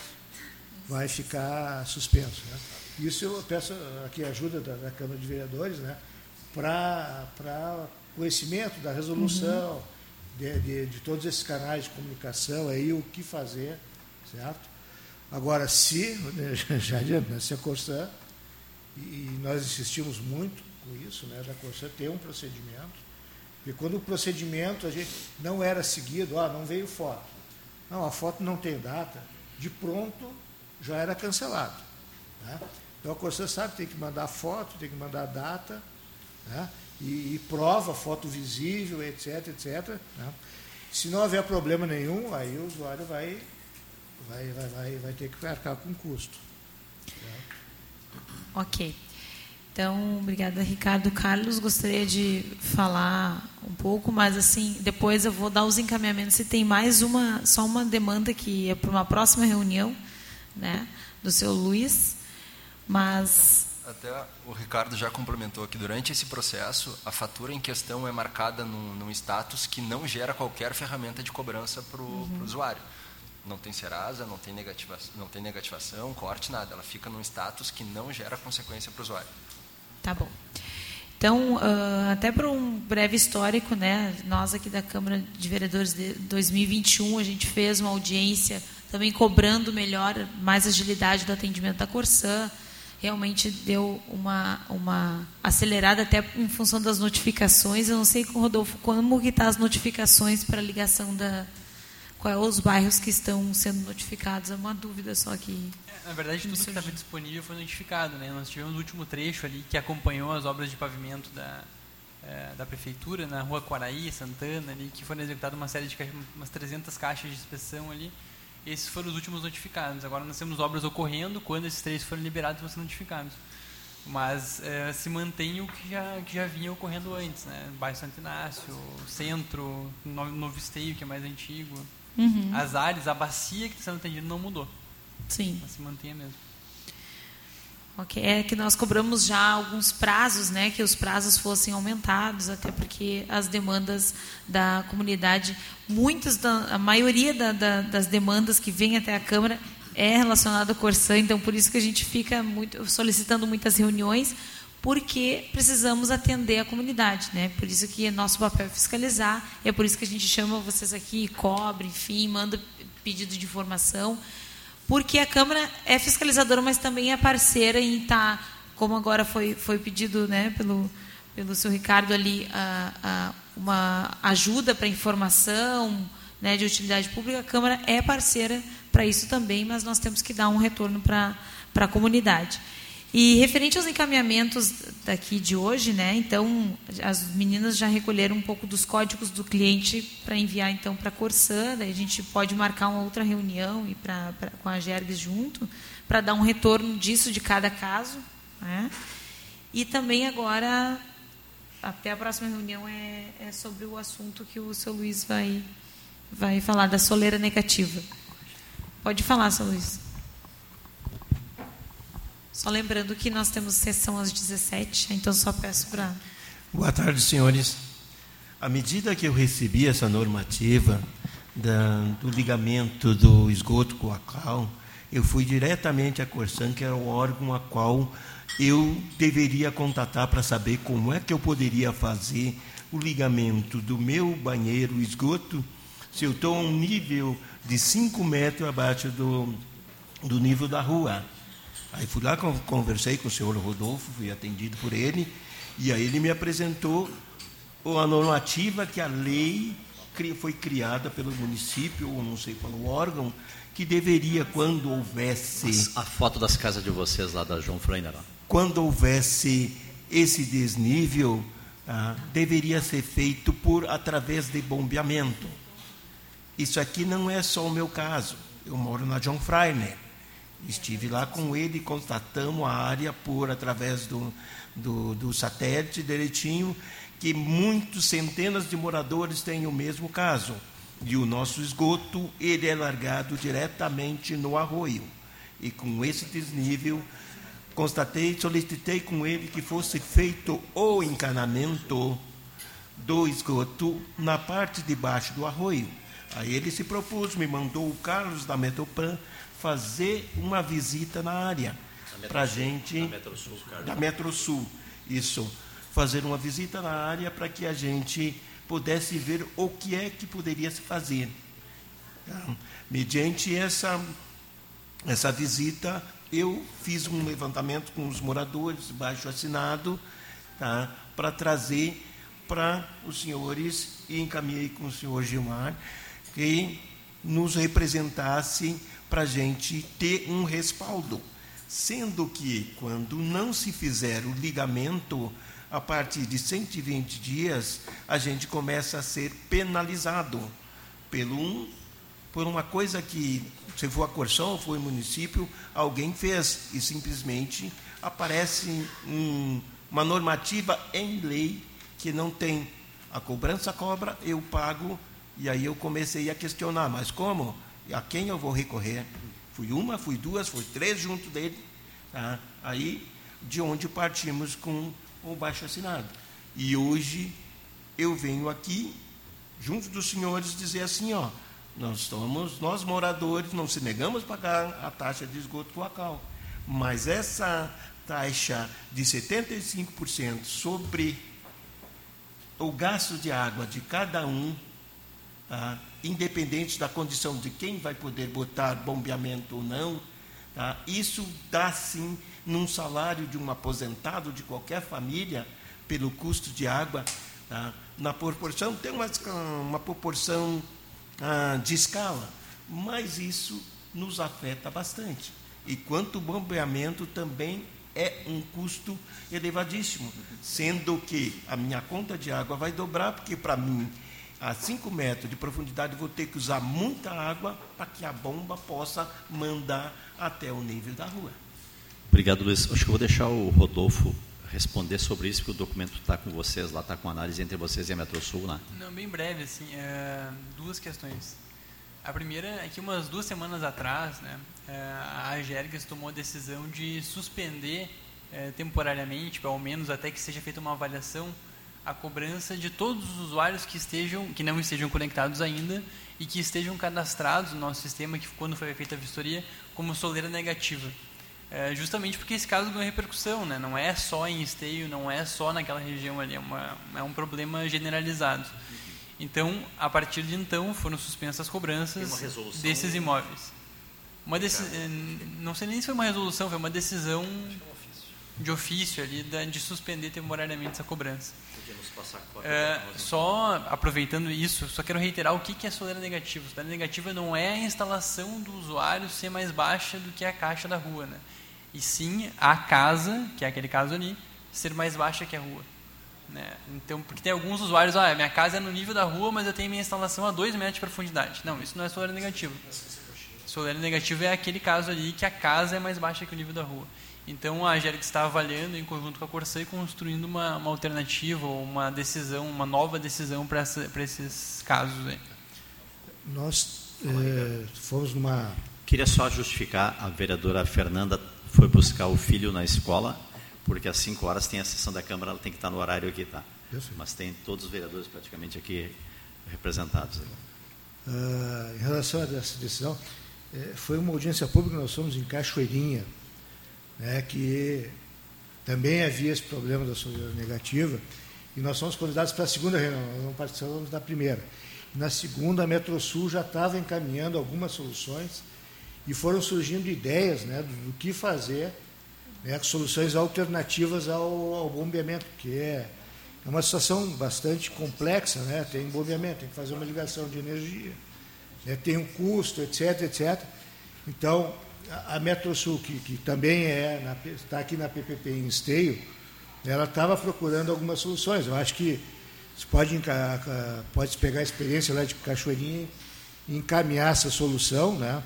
vai ficar suspenso. Né. Isso eu peço aqui a ajuda da, da Câmara de Vereadores né, para conhecimento da resolução, uhum. de, de, de, todos esses canais de comunicação, aí o que fazer, certo? Agora, se, <laughs> já adianta, né, se a Corsã e nós insistimos muito com isso, né, da Corsã ter um procedimento, e quando o procedimento a gente não era seguido, ah, não veio foto. Não, a foto não tem data, de pronto já era cancelado. Né? Então a Corsã sabe tem que mandar foto, tem que mandar data, né? e, e, prova, foto visível, etc, etc. Né? Se não houver problema nenhum, aí o usuário vai, vai, vai, vai, vai ter que arcar com custo. Ok. Então, obrigada, Ricardo. Carlos, gostaria de falar um pouco, mas assim, depois eu vou dar os encaminhamentos. Se tem mais uma, só uma demanda que é para uma próxima reunião, né, do seu Luiz, mas até o Ricardo já complementou que durante esse processo a fatura em questão é marcada num, num status que não gera qualquer ferramenta de cobrança para o uhum. usuário não tem Serasa, não tem, negativa, não tem negativação, corte, nada. Ela fica num status que não gera consequência para o usuário. Tá bom. Então, uh, até para um breve histórico, né, nós aqui da Câmara de Vereadores de 2021, a gente fez uma audiência também cobrando melhor, mais agilidade do atendimento da Corsã. Realmente deu uma, uma acelerada até em função das notificações. Eu não sei, Rodolfo, como que está as notificações para ligação da, quais os bairros que estão sendo notificados. É uma dúvida só que. É, na verdade, tudo que estava disponível foi notificado. Né? Nós tivemos o último trecho ali que acompanhou as obras de pavimento da, é, da prefeitura, na rua Quaraí, Santana, ali, que foram executadas uma série de caixas, umas 300 caixas de inspeção ali. Esses foram os últimos notificados. Agora nós temos obras ocorrendo, quando esses três forem liberados, vão ser notificados. Mas é, se mantém o que já, que já vinha ocorrendo antes, né? Bairro Santo Inácio, Centro, Novo Esteio, que é mais antigo. Uhum. As áreas, a bacia que está sendo atendida não mudou. Sim. Ela se mantém mesmo. Ok, é que nós cobramos já alguns prazos, né, que os prazos fossem aumentados, até porque as demandas da comunidade, muitas, da, a maioria da, da, das demandas que vêm até a Câmara é relacionado ao Corsã, então por isso que a gente fica muito, solicitando muitas reuniões, porque precisamos atender a comunidade, né? Por isso que é nosso papel fiscalizar, e é por isso que a gente chama vocês aqui, cobre, enfim, manda pedido de informação, porque a Câmara é fiscalizadora, mas também é parceira em estar, tá, como agora foi, foi pedido né, pelo, pelo seu Ricardo ali, a, a, uma ajuda para informação né, de utilidade pública, a Câmara é parceira para isso também, mas nós temos que dar um retorno para a comunidade. E referente aos encaminhamentos daqui de hoje, né? Então, as meninas já recolheram um pouco dos códigos do cliente para enviar então para a Corsã, daí a gente pode marcar uma outra reunião e pra, pra com a Gergs junto para dar um retorno disso de cada caso, né? E também agora até a próxima reunião é, é sobre o assunto que o seu Luiz vai vai falar da soleira negativa. Pode falar, seu Luiz. Só lembrando que nós temos sessão às 17, então só peço para. Boa tarde, senhores. À medida que eu recebi essa normativa da, do ligamento do esgoto com a cal, eu fui diretamente à Corsan, que era o órgão a qual eu deveria contatar para saber como é que eu poderia fazer o ligamento do meu banheiro esgoto se eu estou a um nível de 5 metros abaixo do, do nível da rua. Aí fui lá, conversei com o senhor Rodolfo, fui atendido por ele, e aí ele me apresentou a normativa que a lei foi criada pelo município, ou não sei qual órgão, que deveria, quando houvesse. A foto das casas de vocês lá da João Freiner. Quando houvesse esse desnível, ah, deveria ser feito por através de bombeamento. Isso aqui não é só o meu caso. Eu moro na John Freiner. Estive lá com ele, constatamos a área por através do, do, do satélite direitinho, que muitos, centenas de moradores têm o mesmo caso. E o nosso esgoto, ele é largado diretamente no arroio. E com esse desnível, constatei, solicitei com ele que fosse feito o encanamento do esgoto na parte de baixo do arroio. Aí ele se propôs, me mandou o Carlos da Metopan fazer uma visita na área para a gente da Metrosul, da Metrosul, isso, fazer uma visita na área para que a gente pudesse ver o que é que poderia se fazer. Tá? Mediante essa essa visita, eu fiz um levantamento com os moradores, baixo assinado, tá? para trazer para os senhores e encaminhei com o senhor Gilmar que nos representasse para a gente ter um respaldo. Sendo que, quando não se fizer o ligamento, a partir de 120 dias, a gente começa a ser penalizado pelo um, por uma coisa que, se for a Corção ou for o município, alguém fez e simplesmente aparece um, uma normativa em lei que não tem. A cobrança cobra, eu pago, e aí eu comecei a questionar, mas como? A quem eu vou recorrer? Fui uma, fui duas, fui três junto dele. Tá? Aí, de onde partimos com o baixo assinado. E hoje eu venho aqui, junto dos senhores, dizer assim, ó, nós estamos, nós moradores, não se negamos a pagar a taxa de esgoto coacal, mas essa taxa de 75% sobre o gasto de água de cada um, tá? Independente da condição de quem vai poder botar bombeamento ou não, tá? isso dá sim num salário de um aposentado de qualquer família pelo custo de água, tá? na proporção, tem uma, uma proporção ah, de escala, mas isso nos afeta bastante. E quanto o bombeamento também é um custo elevadíssimo, sendo que a minha conta de água vai dobrar, porque para mim a 5 metros de profundidade, vou ter que usar muita água para que a bomba possa mandar até o nível da rua. Obrigado, Luiz. Acho que eu vou deixar o Rodolfo responder sobre isso, porque o documento está com vocês lá, está com análise entre vocês e a Metrosul, né? Não, bem breve, assim, é, duas questões. A primeira é que umas duas semanas atrás, né, é, a Agergas tomou a decisão de suspender é, temporariamente, pelo menos até que seja feita uma avaliação a cobrança de todos os usuários que estejam, que não estejam conectados ainda e que estejam cadastrados no nosso sistema, que quando foi feita a vistoria, como soleira negativa. É, justamente porque esse caso ganhou repercussão, né? não é só em esteio, não é só naquela região ali, é, uma, é um problema generalizado. Então, a partir de então, foram suspensas as cobranças desses imóveis. Uma. Eh, não sei nem se foi uma resolução, foi uma decisão de ofício ali de suspender temporariamente essa cobrança. É, só aproveitando isso, só quero reiterar o que é soleira negativa. Soleira negativa não é a instalação do usuário ser mais baixa do que a caixa da rua, né? E sim a casa, que é aquele caso ali, ser mais baixa que a rua. Né? Então, porque tem alguns usuários, ah, minha casa é no nível da rua, mas eu tenho minha instalação a 2 metros de profundidade. Não, isso não é soleira negativa. Soleira negativa é aquele caso ali que a casa é mais baixa que o nível da rua. Então a Angélica está avaliando em conjunto com a Corsã e construindo uma, uma alternativa ou uma decisão, uma nova decisão para esses casos. Aí. Nós é, fomos numa. Queria só justificar: a vereadora Fernanda foi buscar o filho na escola, porque às 5 horas tem a sessão da Câmara, ela tem que estar no horário aqui, tá? Mas tem todos os vereadores praticamente aqui representados. Uh, em relação a essa decisão, é, foi uma audiência pública, nós fomos em Cachoeirinha né, que também havia esse problema da solidariedade negativa, e nós fomos convidados para a segunda reunião, nós não participamos da primeira. Na segunda, a Metrosul já estava encaminhando algumas soluções e foram surgindo ideias né, do, do que fazer, né, soluções alternativas ao, ao bombeamento, que é, é uma situação bastante complexa, né, tem bombeamento, tem que fazer uma ligação de energia, né, tem um custo, etc, etc. Então, a Metrosul, que, que também é está aqui na PPP em Esteio, ela estava procurando algumas soluções. Eu acho que você pode, pode pegar a experiência lá de Cachoeirinha e encaminhar essa solução né,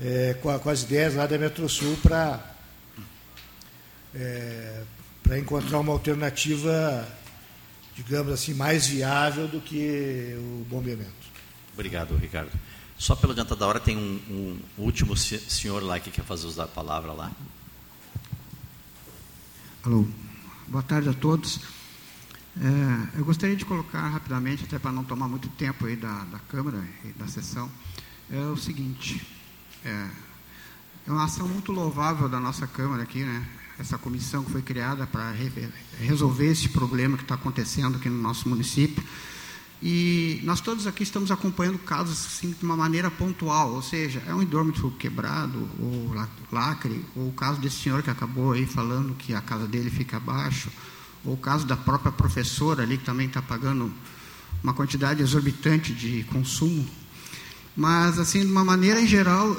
é, com, com, as ideias lá da Metrosul para é, para encontrar uma alternativa, digamos assim, mais viável do que o bombeamento. Obrigado, Ricardo. Só pelo adiantado da hora, tem um, um, último senhor lá que quer fazer usar a palavra lá. Alô, boa tarde a todos. É, eu gostaria de colocar rapidamente, até para não tomar muito tempo aí da, da Câmara e da sessão, é o seguinte, é, é uma ação muito louvável da nossa Câmara aqui, né? essa comissão que foi criada para resolver esse problema que está acontecendo aqui no nosso município. E nós todos aqui estamos acompanhando casos assim, de uma maneira pontual, ou seja, é um hidrômetro quebrado, ou lacre, ou o caso desse senhor que acabou aí falando que a casa dele fica abaixo, ou o caso da própria professora ali que também está pagando uma quantidade exorbitante de consumo. Mas, assim, de uma maneira em geral,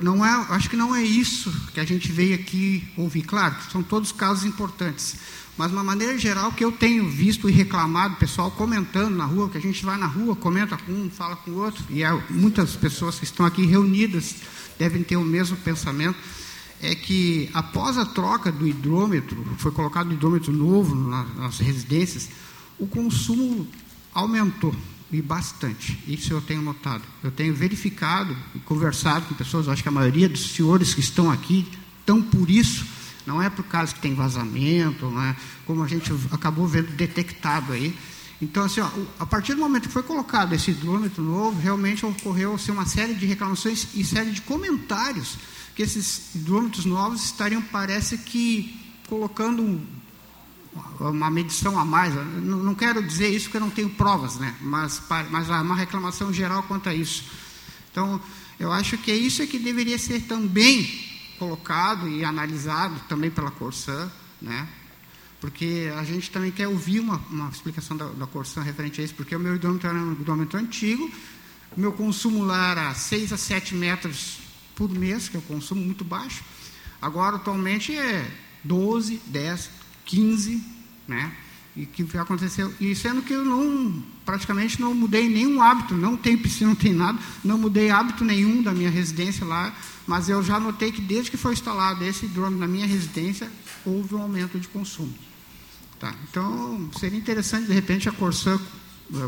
não é, acho que não é isso que a gente veio aqui ouvir. Claro, são todos casos importantes mas de uma maneira geral que eu tenho visto e reclamado, pessoal comentando na rua, que a gente vai na rua, comenta com um, fala com o outro, e há muitas pessoas que estão aqui reunidas devem ter o mesmo pensamento, é que após a troca do hidrômetro, foi colocado um hidrômetro novo nas residências, o consumo aumentou e bastante. Isso eu tenho notado. Eu tenho verificado e conversado com pessoas, acho que a maioria dos senhores que estão aqui estão por isso não é por causa que tem vazamento, é? como a gente acabou vendo detectado aí. Então, assim, ó, a partir do momento que foi colocado esse hidrômetro novo, realmente ocorreu assim, uma série de reclamações e série de comentários que esses hidrômetros novos estariam, parece que, colocando uma medição a mais. Não, quero dizer isso porque eu não tenho provas, né? mas, mas há uma reclamação geral quanto a isso. Então, eu acho que é isso que deveria ser também colocado e analisado também pela Corsã, né? porque a gente também quer ouvir uma, uma explicação da, da Corsã referente a isso, porque o meu hidrômetro era um hidrômetro antigo, meu consumo lá era 6 a 7 metros por mês, que é um consumo muito baixo, agora atualmente é 12, 10, 15, né? E que aconteceu, e sendo que eu não, praticamente não mudei nenhum hábito, não tem piscina, <laughs> não tem nada, não mudei hábito nenhum da minha residência lá, mas eu já notei que desde que foi instalado esse drone na minha residência, houve um aumento de consumo. Tá? Então, seria interessante, de repente, a Corsã eh,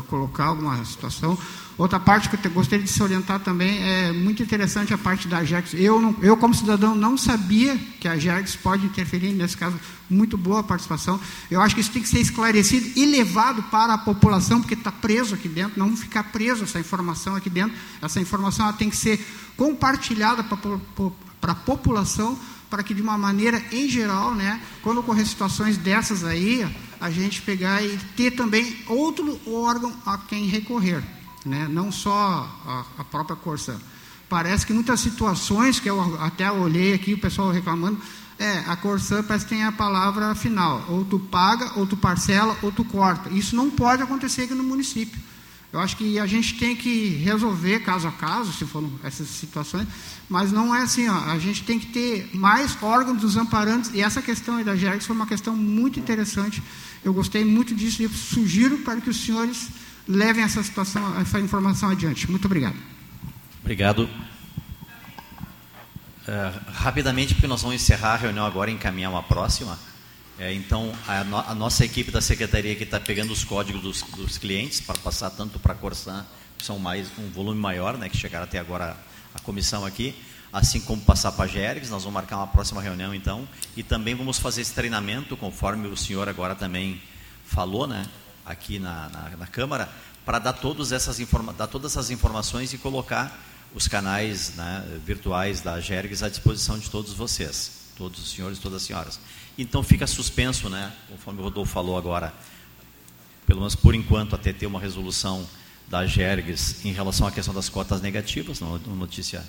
colocar alguma situação. Outra parte que eu gostaria de se orientar também é muito interessante a parte da Ajax. Eu, não, eu como cidadão, não sabia que a Ajax pode interferir, nesse caso, muito boa a participação. Eu acho que isso tem que ser esclarecido e levado para a população, porque está preso aqui dentro, não ficar preso essa informação aqui dentro. Essa informação tem que ser compartilhada para a população, para que de uma maneira em geral, né, quando ocorrer situações dessas aí, a gente pegar e ter também outro órgão a quem recorrer né? não só a, a própria Corsã. Parece que muitas situações, que eu até olhei aqui, o pessoal reclamando, é, a Corsã parece que tem a palavra final, ou tu paga, ou tu parcela, ou tu corta. Isso não pode acontecer aqui no município. Eu acho que a gente tem que resolver caso a caso, se for essas situações, mas não é assim, ó, a gente tem que ter mais órgãos dos amparantes, e essa questão aí da GERGS foi uma questão muito interessante, eu gostei muito disso, e sugiro para que os senhores levem essa situação, essa informação adiante. Muito obrigado. Obrigado. Uh, rapidamente, porque nós vamos encerrar a reunião agora e encaminhar uma próxima. É, então, a, no, a, nossa equipe da secretaria que está pegando os códigos dos, dos clientes para passar tanto para a Corsan, que são mais um volume maior, né, que chegaram até agora a comissão aqui, assim como passar para a Gergs, nós vamos marcar uma próxima reunião então, e também vamos fazer esse treinamento, conforme o senhor agora também falou, né, aqui na, na, na Câmara para dar, todas essas dar todas essas informações e colocar os canais né, virtuais da Gergs à disposição de todos vocês, todos os senhores e todas as senhoras. Então fica suspenso, né, conforme o Rodolfo falou agora, pelo menos por enquanto, até ter uma resolução da Gergs em relação à questão das cotas negativas, uma notícia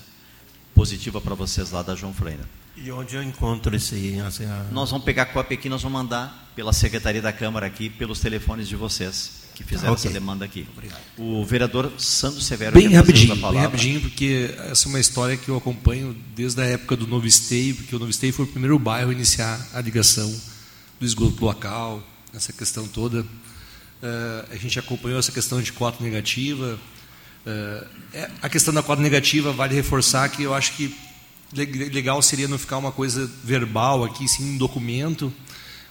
positiva para vocês lá da João Freire. E onde eu encontro esse... Assim, a... Nós vamos pegar a cópia aqui, nós vamos mandar pela Secretaria da Câmara aqui, pelos telefones de vocês que fizeram okay. essa demanda aqui. Obrigado. O vereador Sandro Severo... Bem rapidinho, bem rapidinho, porque essa é uma história que eu acompanho desde a época do Novo Esteio, porque o Novo Esteio foi o primeiro bairro a iniciar a ligação do esgoto local, essa questão toda. Uh, a gente acompanhou essa questão de cota negativa. Uh, é, a questão da cota negativa, vale reforçar que eu acho que legal seria não ficar uma coisa verbal aqui, sim um documento,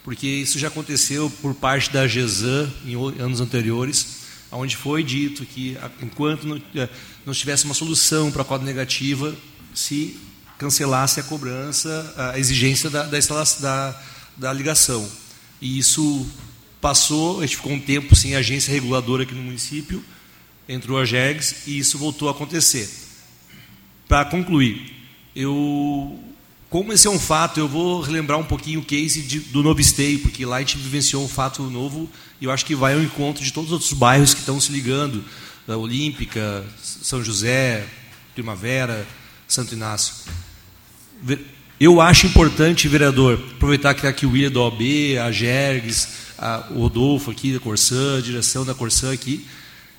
porque isso já aconteceu por parte da GESAN em anos anteriores, onde foi dito que enquanto não, eh, não tivesse uma solução para a cota negativa, se cancelasse a cobrança, a exigência da, da, da, da ligação. E isso passou, a gente ficou um tempo sem agência reguladora aqui no município, entrou a GEGS e isso voltou a acontecer. Para concluir, eu, como esse é um fato, eu vou relembrar um pouquinho o case de, do Novo Esteio, porque lá a gente vivenciou um fato novo e eu acho que vai ao encontro de todos os outros bairros que estão se ligando, da Olímpica, São José, Primavera, Santo Inácio. Eu acho importante, vereador, aproveitar que está aqui o William da OB, a Gergs, a, o Rodolfo aqui da Corsã, a direção da Corsã aqui,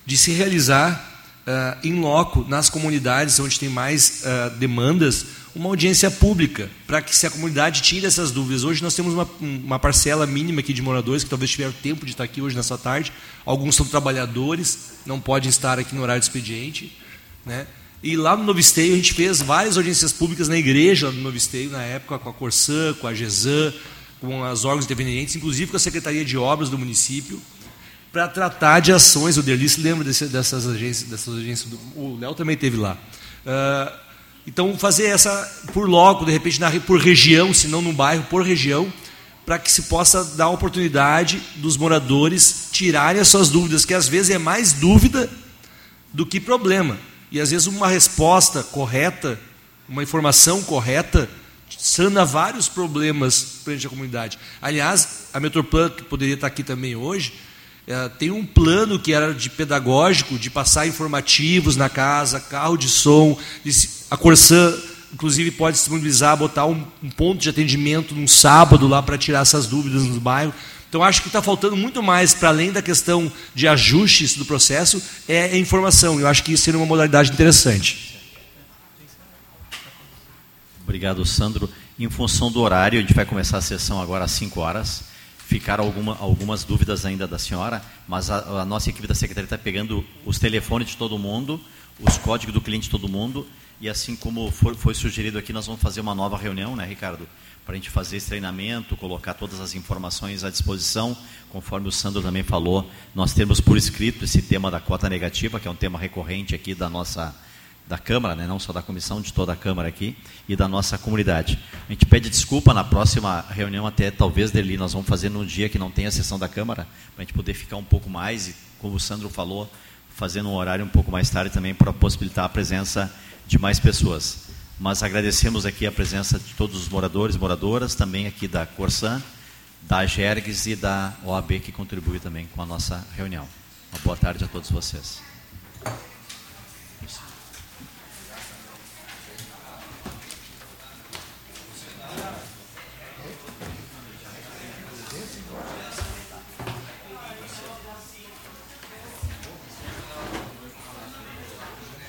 de se realizar uh, em loco, nas comunidades onde tem mais uh, demandas, uma audiência pública, para que se a comunidade tire essas dúvidas. Hoje nós temos uma, uma, parcela mínima aqui de moradores que talvez tiveram tempo de estar aqui hoje nessa tarde. Alguns são trabalhadores, não podem estar aqui no horário de expediente. Né? E lá no Novo Esteio a gente fez várias audiências públicas na igreja do Novo Esteio, na época com a Corsã, com a GESAN, com as órgãos intervenientes, inclusive com a Secretaria de Obras do município para tratar de ações. O Derli se lembra desse, dessas agências, dessas agências do, o Léo também teve lá. Uh, então, fazer essa por logo, de repente, na, por região, se não no bairro, por região, para que se possa dar a oportunidade dos moradores tirarem as suas dúvidas, que às vezes é mais dúvida do que problema. E às vezes uma resposta correta, uma informação correta, sana vários problemas frente à comunidade. Aliás, a Metroplan, que poderia estar aqui também hoje, é, tem um plano que era de pedagógico, de passar informativos na casa, carro de som. A Corsã, inclusive, pode disponibilizar, botar um, um ponto de atendimento num sábado lá para tirar essas dúvidas no bairro. Então, acho que está faltando muito mais, para além da questão de ajustes do processo, é informação. Eu acho que isso seria uma modalidade interessante. Obrigado, Sandro. Em função do horário, a gente vai começar a sessão agora às 5 horas ficaram alguma, algumas dúvidas ainda da senhora, mas a, a nossa equipe da secretaria está pegando os telefones de todo mundo, os códigos do cliente de todo mundo, e assim como for, foi sugerido aqui, nós vamos fazer uma nova reunião, né, Ricardo? para a gente fazer esse treinamento, colocar todas as informações à disposição, conforme o Sandro também falou, nós temos por escrito esse tema da cota negativa, que é um tema recorrente aqui da nossa da Câmara, né, não só da comissão, de toda a Câmara aqui e da nossa comunidade. A gente pede desculpa na próxima reunião, até talvez dele, nós vamos fazer num dia que não tem a sessão da Câmara, para a gente poder ficar um pouco mais, e como o Sandro falou, fazendo um horário um pouco mais tarde também para possibilitar a presença de mais pessoas. Mas agradecemos aqui a presença de todos os moradores e moradoras, também aqui da Corsan, da Gergs e da OAB que contribui também com a nossa reunião. Uma boa tarde a todos vocês.